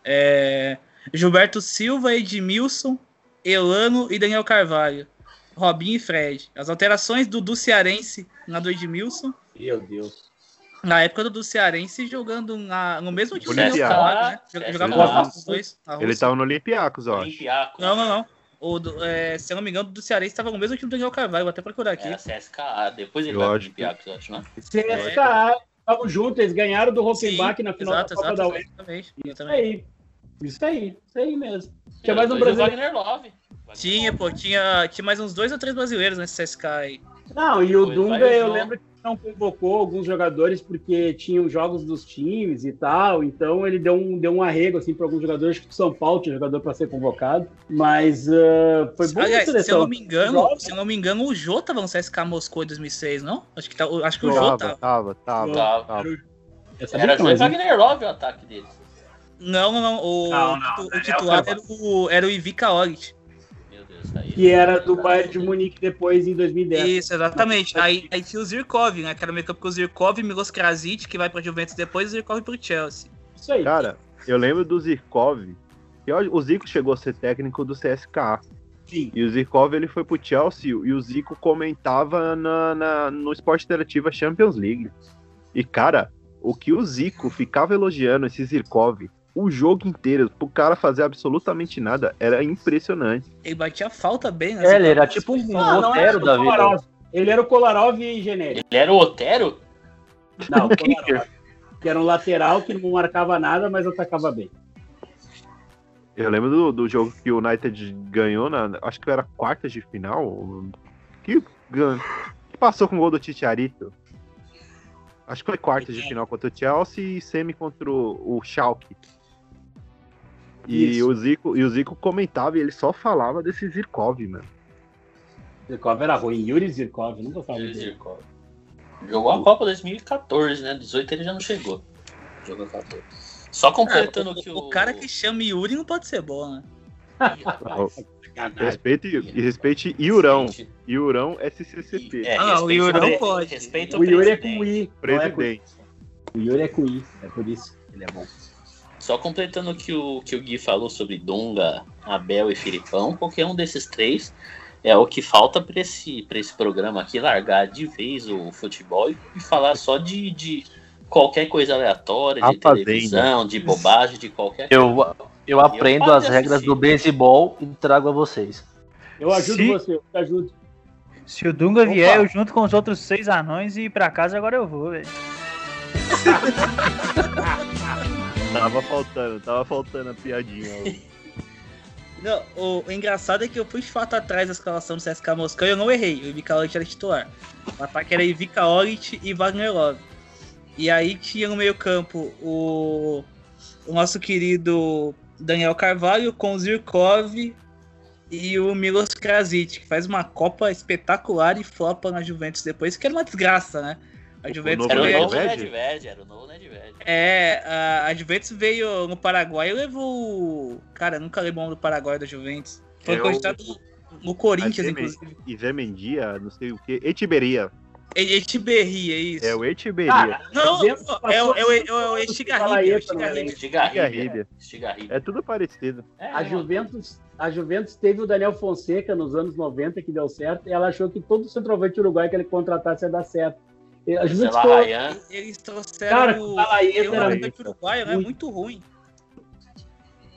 É, Gilberto Silva, Edmilson, Elano e Daniel Carvalho. Robinho e Fred. As alterações do do Cearense na do Edmilson. Meu Deus. Na época do do Cearense jogando na, no mesmo time do Carvalho, né? Jogava com os dois. na Ele tava no Olympiacos, eu acho. Olympiacos. Não, não, não. O do- é, se eu não me engano, do Cearense estava no mesmo time do Daniel Carvalho. Vou até procurar aqui. Era CSKA. Depois ele vai pro Olympiacos, eu acho, né? CSKA, estavam juntos, eles ganharam do Rockenbach na final exato, da Copa exato, da UEFA. exatamente. Isso aí. Isso aí, isso aí mesmo. Tinha mais um brasileiro. Wagner Love. Tinha, pô, tinha, tinha mais uns dois ou três brasileiros nesse CSK aí. Não, e o Dunga, o eu lembro que não convocou alguns jogadores porque tinham jogos dos times e tal, então ele deu um, deu um arrego assim para alguns jogadores, acho que o São Paulo tinha jogador para ser convocado, mas ah, foi bom Aliás, se eu não me engano, Jogos- se eu não me engano, o Jô tava no CSK Moscou em 2006, não? Acho que, tá, acho que o Jô Tava, tava. tava, tava. Era mas- Wagner Love o ataque deles. Não, não, não. O, Não, não, o Daniel titular Carvalho. era o, era o Ivica Orit. Que era do Bayern de Munique depois em 2010. Isso, exatamente. Aí, aí tinha o Zirkov, né? Que era o meio campo com o Zirkov, Milos Krasic, que vai pra Juventus depois, e o Zirkov pro Chelsea. Isso aí. Cara, eu lembro do Zirkov. que o Zico chegou a ser técnico do CSKA. Sim. E o Zirkov ele foi pro Chelsea e o Zico comentava na, na- no Esporte Interativa Champions League. E, cara, o que o Zico ficava elogiando esse Zirkov o jogo inteiro, pro cara fazer absolutamente nada, era impressionante. Ele batia falta bem, né? É, ele era tipo um Ah, Otero da vida. Ele era o Kolarov genérico. Ele era o Otero? Não, o Kolarov. que era um lateral que não marcava nada, mas atacava bem. Eu lembro do, do jogo que o United ganhou, na, acho que era quartas de final, que, que passou com o gol do Titiarito. Acho que foi quartas de final contra o Chelsea e semi contra o, o Schalke. E Isso. o, Zico, e o Zico comentava e ele só falava desse Zirkov, mano. Zirkov era ruim. Yuri Zirkov, não gostava Yuri dele. Zirkov. Jogou a Copa 2014, né? 18 ele já não chegou. Jogou 14. Só completando Ah, o, que o cara que chama Yuri não pode ser bom, né? Respeite, e respeite Iurão. Iurão SCCP. É, Ah, o respeita Yuri não pre- pode. Respeita O Yuri é presidente. com I. não é com- Presidente. O Yuri é com I, é por isso que ele é bom. Só completando o que o que o Gui falou sobre Dunga, Abel e Filipão, qualquer um desses três é o que falta para esse, pra esse programa aqui, largar de vez o futebol e, falar só de, de qualquer coisa aleatória, de Fazenda. televisão, de bobagem, de qualquer Eu, eu aprendo pode as regras do beisebol e trago a vocês. Eu ajudo Se- você, eu te ajudo. Se o Dunga vier, Opa. eu junto com os outros seis anões e ir pra casa agora eu vou, velho. Tava faltando, tava faltando a piadinha. Não, o, o engraçado é que eu fui de fato atrás da escalação do CSK Moscou e eu não errei. O Ivica Olit era titular. O ataque era Ivica Olit e Wagner Love. E aí tinha no meio campo o, o nosso querido Daniel Carvalho com o Zirkov e o Milos Krasic, que faz uma Copa espetacular e flopa na Juventus depois, que era uma desgraça, né? A Juventus o novo? Nedved, era o novo Nedved. é, a, a Juventus veio no Paraguai e levou. o- Cara, nunca lembro o nome do Paraguai da Juventus. Foi É o- cogitado no, no Corinthians, Mas, inclusive. E Zé Mendia, não sei o que. Etiberia. E- Etiberri, é isso. É o Etiberia. Cara, Não, é, o- é, o- é, o- é o É o? Estigarribia. Estigarribia. Estigarribia. Estigarribia. É tudo parecido. É, A Juventus, a Juventus teve o Daniel Fonseca nos anos 90 que deu certo e ela achou que todo centroavante uruguai que ele contratasse ia dar certo. Ficou- Arrayan. Eles trouxeram Cara, o. era atacante uruguaio, né? muito- Muito ruim.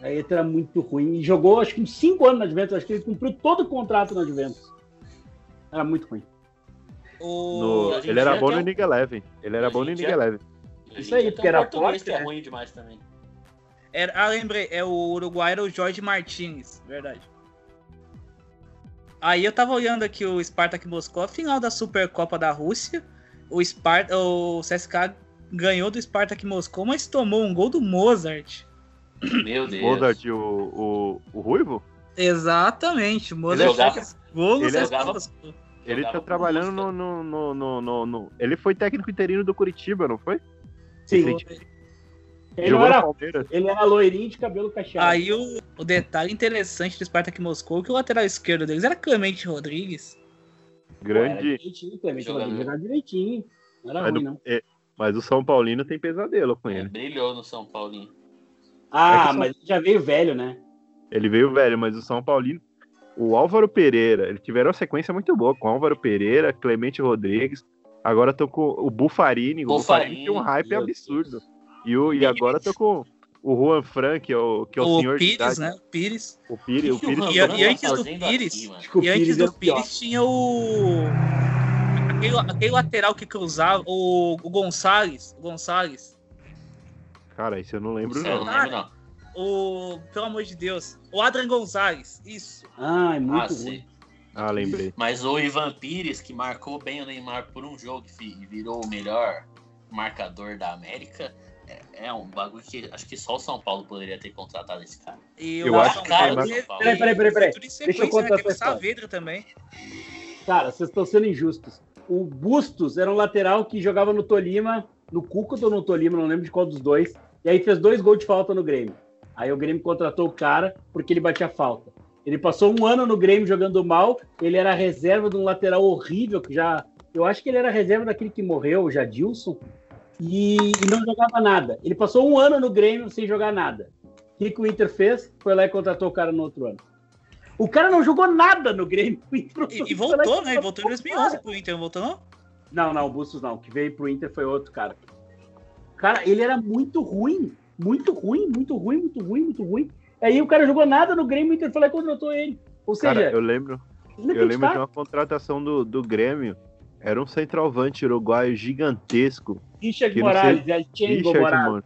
a Eita era muito ruim. E jogou acho que uns 5 anos na Juventus. Acho que ele cumpriu todo o contrato na Juventus. Era muito ruim. O... No- ele era bom no um- Niga Eleven. Ele era bom no Niga Eleven. Isso aí, porque um era português forte, que é né? ruim demais também. Era, ah, lembrei. É o Uruguai era o Jorge Martins. Verdade. Aí eu tava olhando aqui o Spartak Moscou, a final da Supercopa da Rússia. O, Spart... o CSK ganhou do Spartak Moscou, mas tomou um gol do Mozart. Meu Deus. Mozart, o, o, o Ruivo, Exatamente, o Ele Mozart jogava- gol no ele CSK jogava- Moscou. ele tá trabalhando no, no, no, no, no, no- Ele foi técnico interino do Curitiba, não foi? Sim. Ele, era, ele era loirinho de cabelo cacheado. Aí o, o detalhe interessante do Spartak Moscou é que o lateral esquerdo deles era Clemente Rodrigues. Pô, era Grande. direitinho. Jogava direitinho. Não era Mas, ruim, no- não. é, mas o São Paulino tem pesadelo com É, ele. brilhou no São Paulinho. Ah, É que mas ele já veio velho, né? Ele veio velho, mas o São Paulino. O Álvaro Pereira, eles tiveram uma sequência muito boa com Álvaro Pereira, Clemente Rodrigues. Agora tô com o Bufarini. O Bufarini tem um hype absurdo. E, o, e agora tô com o Juan Fran, que é o, que é o, o senhor de Pires, idade. né? O Pires. O Pires, o Pires Juan E, e tá antes do fazendo Pires, aqui, e antes é do. Pires tinha o. Aquele, aquele lateral que cruzava, o, o Gonçalves. O Gonçalves. Cara, isso eu não lembro, Isso eu não. não lembro, não. O. Pelo amor de Deus. O Adrian Gonçalves. Isso. Ah, é muito Ah, ruim. sim. Ah, lembrei. Mas o Ivan Pires, que marcou bem o Neymar por um jogo e virou o melhor marcador da América, é, é um bagulho que acho que só o São Paulo poderia ter contratado esse cara. E Eu o acho que tem mais- Peraí, peraí, peraí, peraí. Deixa eu contar né? História. Saavedra também. Cara, vocês estão sendo injustos. O Bustos era um lateral que jogava no Tolima, no Cúcuta ou no Tolima, não lembro de qual dos dois. E aí fez dois gols de falta no Grêmio. Aí o Grêmio contratou o cara porque ele batia falta. Ele passou um ano no Grêmio jogando mal. Ele era reserva de um lateral horrível que já. Eu acho que ele era reserva daquele que morreu, o Jadilson. E, e não jogava nada. Ele passou um ano no Grêmio sem jogar nada. O que, que o Inter fez? Foi lá e contratou o cara no outro ano. O cara não jogou nada no Grêmio. E, e voltou, né? E voltou em 2011 pro Inter, não voltou não? não, não, o Bustos não. O que veio pro Inter foi outro cara. Cara, ele era muito ruim. Muito ruim, muito ruim, muito ruim, muito ruim. Aí o cara jogou nada no Grêmio, o Inter foi lá e contratou ele. Ou seja, Cara, eu lembro. Eu lembro de uma contratação do, do Grêmio. Era um centroavante uruguaio gigantesco. Richard sei- Morales, El Chengo Richard Morales. Mor-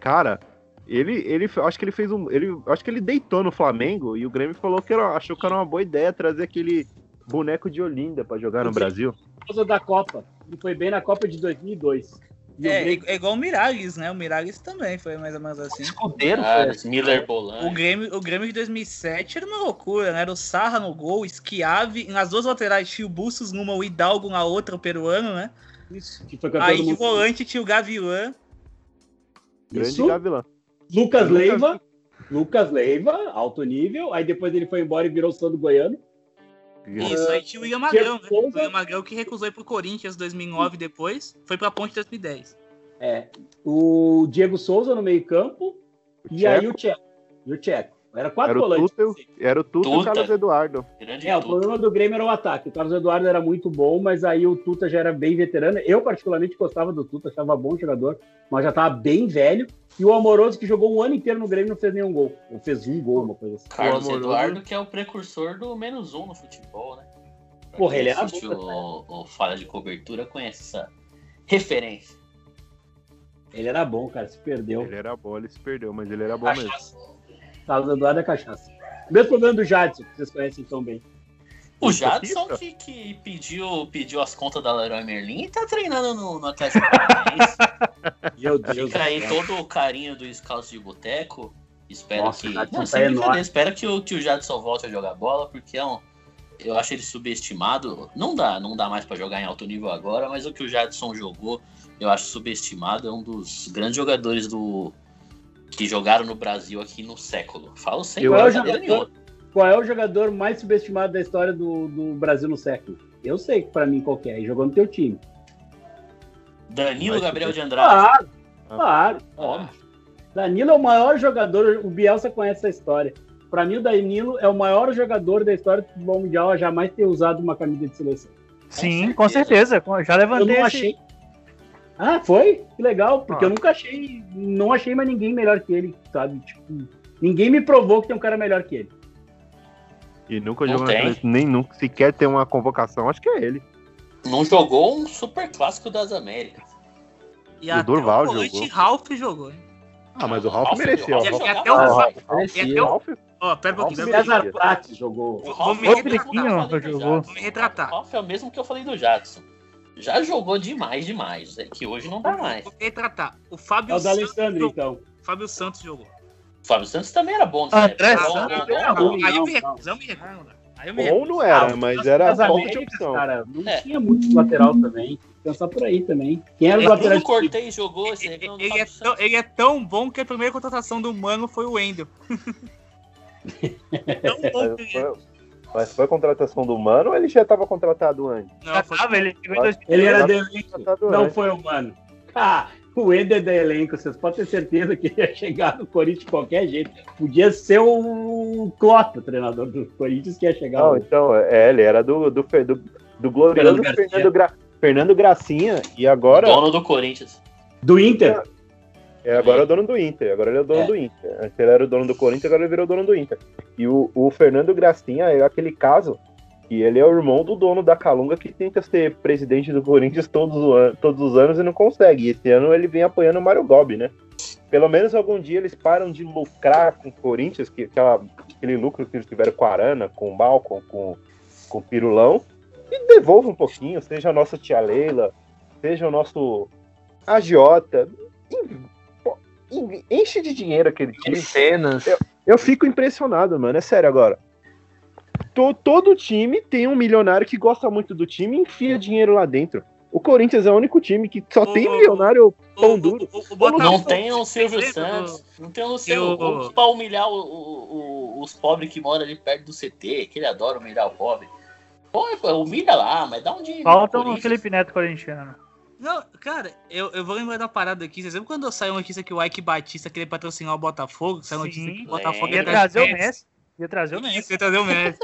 Cara, ele, ele, acho que ele fez um, ele, acho que ele deitou no Flamengo e o Grêmio falou que era, achou que era uma boa ideia trazer aquele boneco de Olinda pra jogar no Sim. Brasil. Por causa da Copa. Ele foi bem na Copa de 2002. E o É, Grêmio- é igual o Miralles, né? O Miralles também foi mais ou menos assim. Escudeiro, Ah, foi. Miller Bolan. O Grêmio, o Grêmio de 2007 era uma loucura, né? Era o Sarra no gol, Schiave, nas duas laterais tinha o Bustos numa, o Hidalgo na outra, o peruano, né? Isso, que foi campeão Aí do de mundo. volante tinha o Gavilan. Grande Isso. Gavilã. Lucas Leiva. Lucas Leiva, alto nível. Aí depois ele foi embora e virou Sando Goiano. Isso, aí tinha o William Magrão, né? O William Magrão que recusou ir pro Corinthians em 2009 depois, foi pra Ponte em 2010. É. O Diego Souza no meio-campo. E aí o Tcheco. E o Tcheco. Era quatro Era o volantes. Tuta, era o Tuta e o Tuta. Carlos Eduardo. É, o problema do Grêmio era o ataque. O Carlos Eduardo era muito bom, mas aí o Tuta já era bem veterano. Eu, particularmente, gostava do Tuta, achava bom jogador, mas já estava bem velho. E o Amoroso, que jogou um ano inteiro no Grêmio, não fez nenhum gol. Ou fez um gol, uma coisa assim. Carlos O Amoroso- Eduardo, que é o precursor do menos um no futebol, né? Pra Porra, ele era assiste bom, o, o Falha de Cobertura conhece essa referência. Ele era bom, cara, se perdeu. Ele era bom, ele se perdeu, mas ele era bom mesmo. Carlos Eduardo é cachaça. Mesmo problema do Jadson, que vocês conhecem tão bem. O Jadson que, que pediu, pediu as contas da Leroy Merlin e tá treinando no, no Atlético Paranaense. Meu Deus. Fica aí todo o carinho do Scouts de Boteco. Espero Nossa, que. o Jadson Não, tá sem brincadeira, espero que o, que o Jadson volte a jogar bola, porque é um. Eu acho ele subestimado. Não dá, não dá mais pra jogar em alto nível agora, mas o que o Jadson jogou, eu acho subestimado. É um dos grandes jogadores do que jogaram no Brasil aqui no século. Falo sem Qual é, jogador, qual é o jogador mais subestimado da história do, do Brasil no século? Eu sei que pra mim qual que é, e jogou no teu time. Danilo Gabriel de Andrade. Claro, claro, óbvio. Danilo é o maior jogador, o Bielsa conhece essa história. Pra mim, o Danilo é o maior jogador da história do futebol mundial a jamais ter usado uma camisa de seleção. Sim, com certeza. Já levantei Eu não esse- achei. Ah, foi? Que legal, porque Ah. eu nunca achei, não achei mais ninguém melhor que ele, sabe? Tipo, ninguém me provou que tem um cara melhor que ele. E nunca jogou nem nunca sequer tem uma convocação, acho que é ele. Não jogou um super clássico das Américas. E O até Durval o volante jogou. Ralph jogou, hein? Ah, mas o Ralf- mereceu. Ralf E, e até o. E Ralf até o- Ó, pera um pouquinho. Ralf pera um pouquinho. César Prates jogou. O Vou me Ralf é o retratar. mesmo que eu falei do jogou. Jadson. Vou me retratar. O Ralf é o mesmo que eu falei do Jadson. Já jogou demais, demais. É que hoje não dá mais. Vou retratar. O Fábio É o da Santos. Alessandro, jogou. então. Fábio Santos jogou. O Fábio Santos também era bom. Ah, nessa época. André Bom, Santos era bom. Aí eu não, me não. recuso, eu me recuso. Aí eu me Bom não era, Ah, mas era As falta de opção. cara, não É. tinha muito lateral também. Pensar por aí também. Quem era o lateral? Cortez jogou do Ele é, tão, ele é tão bom que a primeira contratação do Mano foi o Wendel. tão bom que ele é. Mas foi a contratação do Mano ou ele já estava contratado antes? Não, Já foi... tava, ele chegou em Ele 2000. Ele era era elenco, não antes. foi humano. Ah, o Ender da elenco, vocês podem ter certeza que ele ia chegar no Corinthians de qualquer jeito. Podia ser o Clota, treinador do Corinthians, que ia chegar. Não, no- então, é, ele era do, do, do, do glorioso Fernando. Fernando, Gra- Fernando Gracinha e agora, Dono do Corinthians. Do Inter. É, agora é o dono do Inter. Agora ele é o dono É. do Inter. Antes ele era o dono do Corinthians, agora ele virou o dono do Inter. E o, o Fernando Gracinha é aquele caso que ele é o irmão do dono da Calunga que tenta ser presidente do Corinthians todos, todos os anos e não consegue. E esse ano ele vem apoiando o Mário Gobi, né? Pelo menos algum dia eles param de lucrar com o Corinthians, que, aquela- aquele lucro que eles tiveram com a Arana, com o Malcom, com, com o Pirulão, e devolva um pouquinho, seja a nossa tia Leila, seja o nosso agiota. Enche de dinheiro aquele time. Cenas. Eu, eu fico impressionado, mano. É sério agora. To- todo time tem um milionário que gosta muito do time e enfia dinheiro lá dentro. O Corinthians é o único time que só tem O- milionário pão o- duro. o- o Botafogo- Não tem o Silvio Santos. Não tem o Luciano o- Huck pra humilhar o- o- o- os pobres que moram ali perto do CT, que ele adora humilhar o pobre. Pô, humilha lá, mas dá um dinheiro. Falta um Corinthians. Felipe Neto corintiano. Não, cara, eu, eu vou lembrar da parada aqui. Vocês lembram quando saiu a notícia que o Ike Batista queria patrocinar o Botafogo? Saiu a notícia Sim. que o Botafogo Lembro. Ia trazer o Messi. Ia trazer o Messi. Isso, ia trazer o Messi.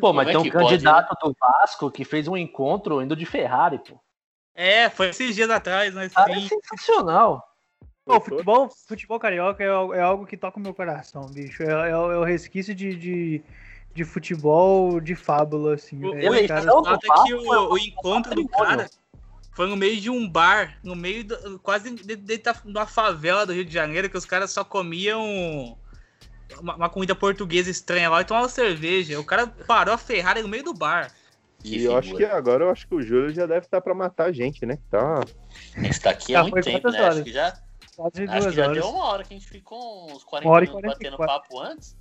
Pô, mas Como é tem um pode, candidato do Vasco que fez um encontro indo de Ferrari, pô. É, foi esses dias atrás, né? Cara, é sensacional. Pô, futebol, futebol carioca é, é algo que toca o meu coração, bicho. É, é o- é o resquício de, de, de futebol de fábula, assim. O, velho. o Os caras- engraçado é que Vasco é o, o encontro do cara foi no meio de um bar, no meio, do, quase de- dentro da- de uma favela do Rio de Janeiro, que os caras só comiam uma, uma comida portuguesa estranha lá e tomavam cerveja. O cara parou a Ferrari no meio do bar. E eu acho que agora eu acho que o Júlio já deve estar pra matar a gente, né? Tá. A gente tá há muito tempo, né? Acho horas? que já, Quase acho que já horas. deu uma hora que a gente ficou uns 40 Uma hora e minutos batendo 44. papo antes.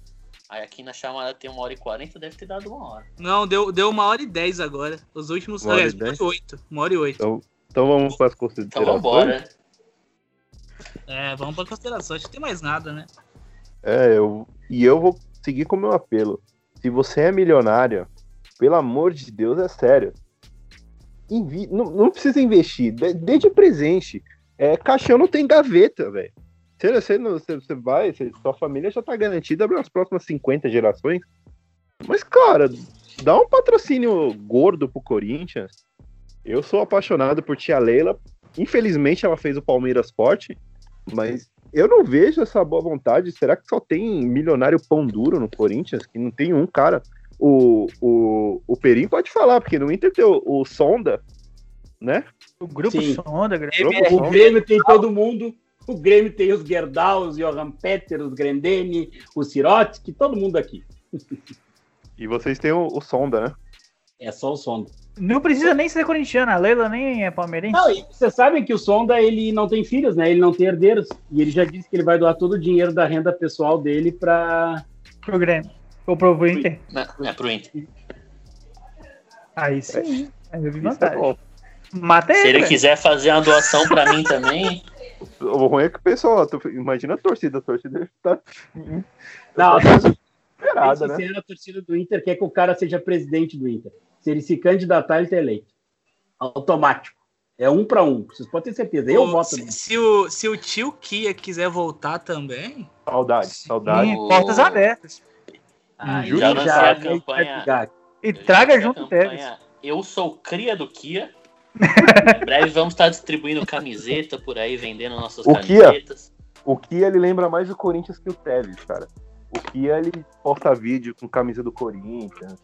Aí aqui na chamada tem uma hora e 40, deve ter dado uma hora. Não, deu, deu uma hora e dez agora. Os últimos. Uma hora aliás, e uma hora dez? e oito. Uma hora e oito. Então, então vamos para as Então considerações. vambora. É, vamos pra consideração. Acho que tem mais nada, né? É, eu, e eu vou seguir com o meu apelo. Se você é milionário, pelo amor de Deus, é sério. Invi não, não precisa investir, dê, dê de presente. É, caixão não tem gaveta, velho. Você, você, você, você vai, você- sua família já tá garantida para as próximas 50 gerações. Mas, cara, dá um patrocínio gordo pro Corinthians. Eu sou apaixonado por tia Leila. Infelizmente, ela fez o Palmeiras forte, mas eu não vejo essa boa vontade. Será que só tem milionário pão duro no Corinthians? Que não tem um cara. O, o, o Perim pode falar, porque no Inter tem o, o Sonda, né? O grupo Sim. Sonda, Grupo O Sonda. Grêmio tem todo mundo. O Grêmio tem os Gerdau, os Johan Petter, os Grendene, o Sirotsky, todo mundo aqui. E vocês têm o, o Sonda, né? É só o Sonda. Não precisa nem ser corintiana, a Leila nem é palmeirense. Não, e vocês sabem que o Sonda ele não tem filhos, né? Ele não tem herdeiros. E ele já disse que ele vai doar todo o dinheiro da renda pessoal dele para Pro Grêmio. Ou pro, pro Inter. É, pro Inter. Aí sim. Aí eu vi Isso é vantagem. bom. Mata Se ele, ele velho. quiser fazer uma doação pra mim também, O ruim é que o pessoal, tu- imagina a torcida, a torcida tá Não, tá desesperada, Bem né? sincero, a torcida do Inter quer que o cara seja presidente do Inter. Se ele se candidatar, ele tá eleito. Automático. É um para um. Vocês podem ter certeza. Eu Ô, voto se, se o, se o tio Kia quiser voltar também, Saudade, saudade. Sim, portas abertas. Júlio já já- a campanha. E traga junto o Tevez. Eu sou cria do Kia. Em breve vamos estar distribuindo camiseta por aí, vendendo nossas O Kia? camisetas. O Kia ele lembra mais o Corinthians que o Tevez, cara. O Kia ele posta vídeo com camisa do Corinthians.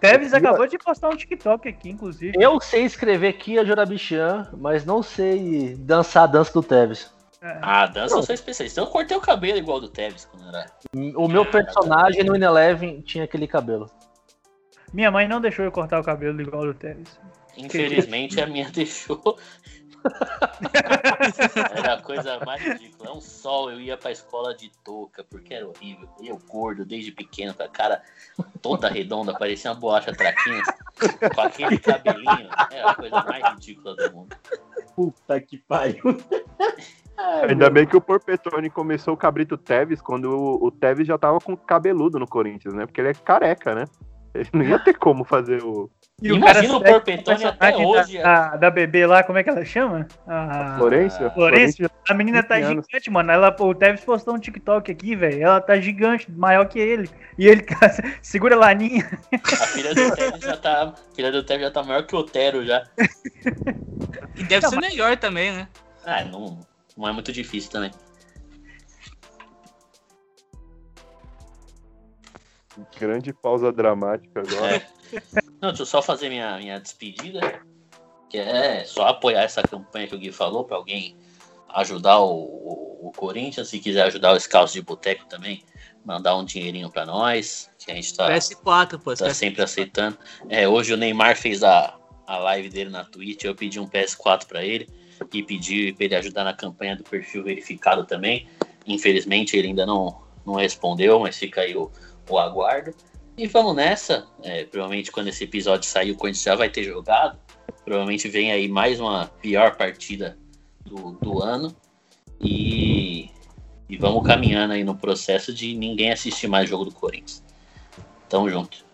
Tevez acabou de postar um TikTok aqui, inclusive. Eu sei escrever Kia Jurabichan, mas não sei dançar a dança do Tevez. Ah, dança eu sou especialista. Eu cortei o cabelo igual do Tevez quando era. O meu personagem no Ineleven tinha aquele cabelo. Minha mãe não deixou eu cortar o cabelo igual do Tevez. Infelizmente a minha deixou. era a coisa mais ridícula. É um sol, eu ia pra escola de touca, porque era horrível. Eu gordo desde pequeno, com a cara toda redonda, parecia uma bolacha traquinha, com aquele cabelinho. Era a coisa mais ridícula do mundo. Puta que pariu. Ainda bem que o Porpetone começou o Cabrito Tevez quando o, o Tevez já tava com cabeludo no Corinthians, né? Porque ele é careca, né? Ele não ia ter como fazer o. E o Imagina cara o segue Porpetone o até hoje. Da, da, da bebê lá, como é que ela chama? A Florência? Florência. A menina tá 20 anos. gigante, mano. Ela, o Tevez postou um TikTok aqui, velho. Ela tá gigante, maior que ele. E ele tá- segura a laninha. A filha do Tevez já tá. A filha do Tevez já tá maior que o Otero já. e deve ser melhor também, né? Ah, não, não é muito difícil também. Grande pausa dramática agora. É. Não, deixa eu só fazer minha, minha despedida. Que é só apoiar essa campanha que o Gui falou para alguém ajudar o, o, o Corinthians. Se quiser ajudar o Scouts de Boteco também, mandar um dinheirinho para nós. Que a gente tá, PS4, pô. tá PS4. sempre aceitando. É, hoje o Neymar fez a, a live dele na Twitch. Eu pedi um PS4 para ele e pedi para ele ajudar na campanha do perfil verificado também. Infelizmente ele ainda não, não respondeu, mas fica aí o, o aguardo. E vamos nessa. É, provavelmente quando esse episódio sair, o Corinthians já vai ter jogado. Provavelmente vem aí mais uma pior partida do, do ano. E, e vamos caminhando aí no processo de ninguém assistir mais jogo do Corinthians. Tamo junto.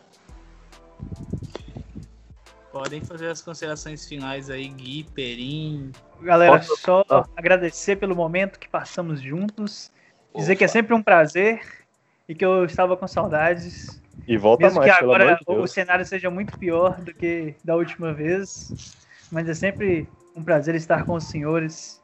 Podem fazer as considerações finais aí, Gui, Perim. Galera, Posso- só Ah. agradecer pelo momento que passamos juntos. Dizer que é sempre um prazer e que eu estava com saudades. E volta Mesmo mais, que pelo agora amor de o Deus. cenário seja muito pior do que da última vez. Mas é sempre um prazer estar com os senhores.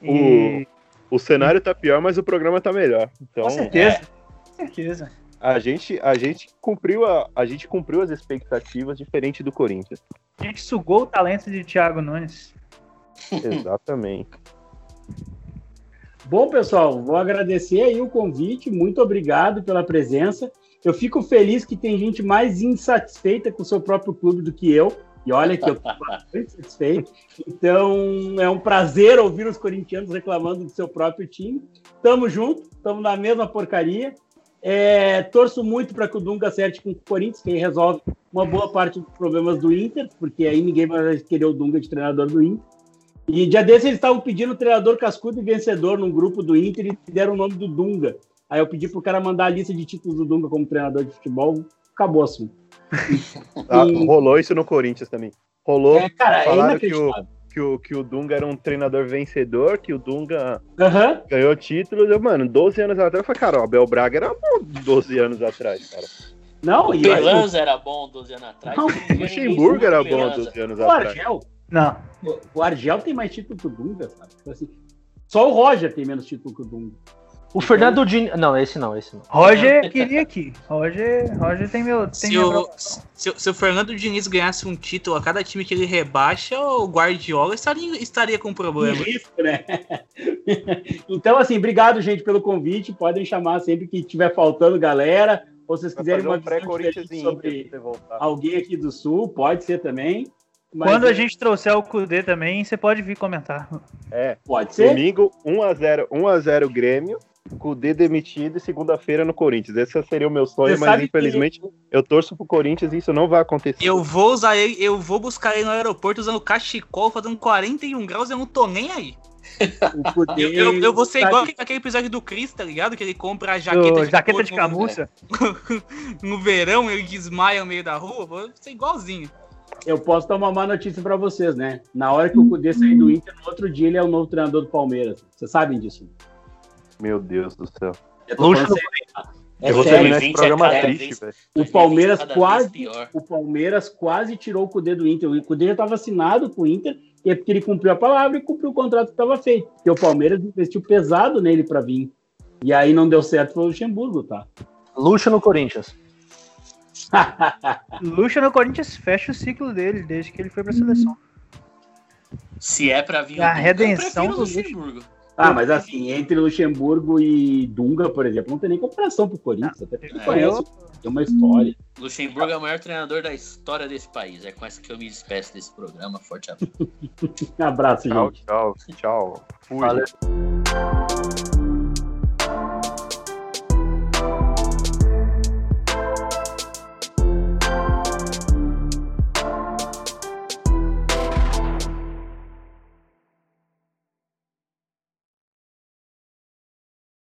E O, o cenário tá pior, mas o programa tá melhor. Então, com certeza. Com certeza. a gente, a gente cumpriu a, a gente cumpriu as expectativas diferente do Corinthians. A gente sugou o talento de Thiago Nunes. Exatamente. Bom, pessoal, vou agradecer aí o convite. Muito obrigado pela presença. Eu fico feliz que tem gente mais insatisfeita com o seu próprio clube do que eu. E olha que eu estou bastante satisfeito. Então, é um prazer ouvir os corintianos reclamando do seu próprio time. Tamo junto, estamos na mesma porcaria. É, torço muito para que o Dunga acerte com o Corinthians, que aí resolve uma boa parte dos problemas do Inter, porque aí ninguém vai querer o Dunga de treinador do Inter. E dia desses eles estavam pedindo treinador cascudo e vencedor num grupo do Inter e deram o nome do Dunga. Aí eu pedi pro cara mandar a lista de títulos do Dunga como treinador de futebol, acabou assim. Ah, E- rolou isso no Corinthians também. Rolou. É, cara, é falaram que o, que, o, que o Dunga era um treinador vencedor, que o Dunga Aham. ganhou títulos. Eu, mano, 12 anos atrás, eu falei, cara, o Abel Braga era bom 12 anos atrás, cara. Não, O Pelanza era bom 12 anos atrás. Não, O Luxemburgo era bom Pelanza. 12 anos o atrás. Argel. Não. O- O Argel tem mais título que o Dunga, sabe? Tipo assim, só o Roger tem menos título que o Dunga. O Fernando Diniz. Não, esse não, esse não. Roger queria aqui. Roger, Roger tem meu. Tem Se minha o, se, o- se o Fernando Diniz ganhasse um título a cada time que ele rebaixa, o Guardiola estaria, estaria com problema. Risco, né? então, assim, obrigado, gente, pelo convite. Podem chamar sempre que tiver faltando galera. Ou vocês Vai quiserem fazer uma um visão sobre alguém aqui do Sul, pode ser também. Mas, Quando a é, gente trouxer o Kudê também, você pode vir comentar. É. Pode ser? Domingo, 1x0, 1x0 Grêmio, com o D demitido e segunda-feira no Corinthians. Esse seria o meu sonho, Você mas sabe que- infelizmente eu torço pro Corinthians e isso não vai acontecer. Eu vou usar ele, eu vou buscar ele no aeroporto usando cachecol, fazendo 41 graus, eu não tô nem aí. Eu, eu- eu vou ser igual aquele- episódio do Chris, tá ligado? Que ele compra a jaqueta Do de, jaqueta de no- camurça. no verão, ele desmaia no meio da rua, vou ser igualzinho. Eu posso dar uma má notícia pra vocês, né? Na hora que o Kudê sair do Inter, no outro dia ele é o novo treinador do Palmeiras. Vocês sabem disso? Meu Deus do céu. Luxo. É Eu vou sério. terminar esse programa cada triste, vez- velho. O Palmeiras quase, o Palmeiras quase tirou o Cudê do Inter. O Cudê já estava assinado com o Inter e é porque ele cumpriu a palavra e cumpriu o contrato que estava feito. Porque o Palmeiras investiu pesado nele para vir. E aí não deu certo foi o Luxemburgo, tá? Luxo no Corinthians. Luxa no Corinthians fecha o ciclo dele desde que ele foi pra seleção. Se é pra vir A redenção do Luxo. Luxemburgo. Ah, mas assim, entre Luxemburgo e Dunga, por exemplo, não tem nem comparação pro Corinthians. Até porque É. conhece, tem uma história. Luxemburgo é o maior treinador da história desse país. É com essa que eu me despeço desse programa. Forte abraço. Um abraço, Tchau, gente. tchau, tchau. Fui. Valeu.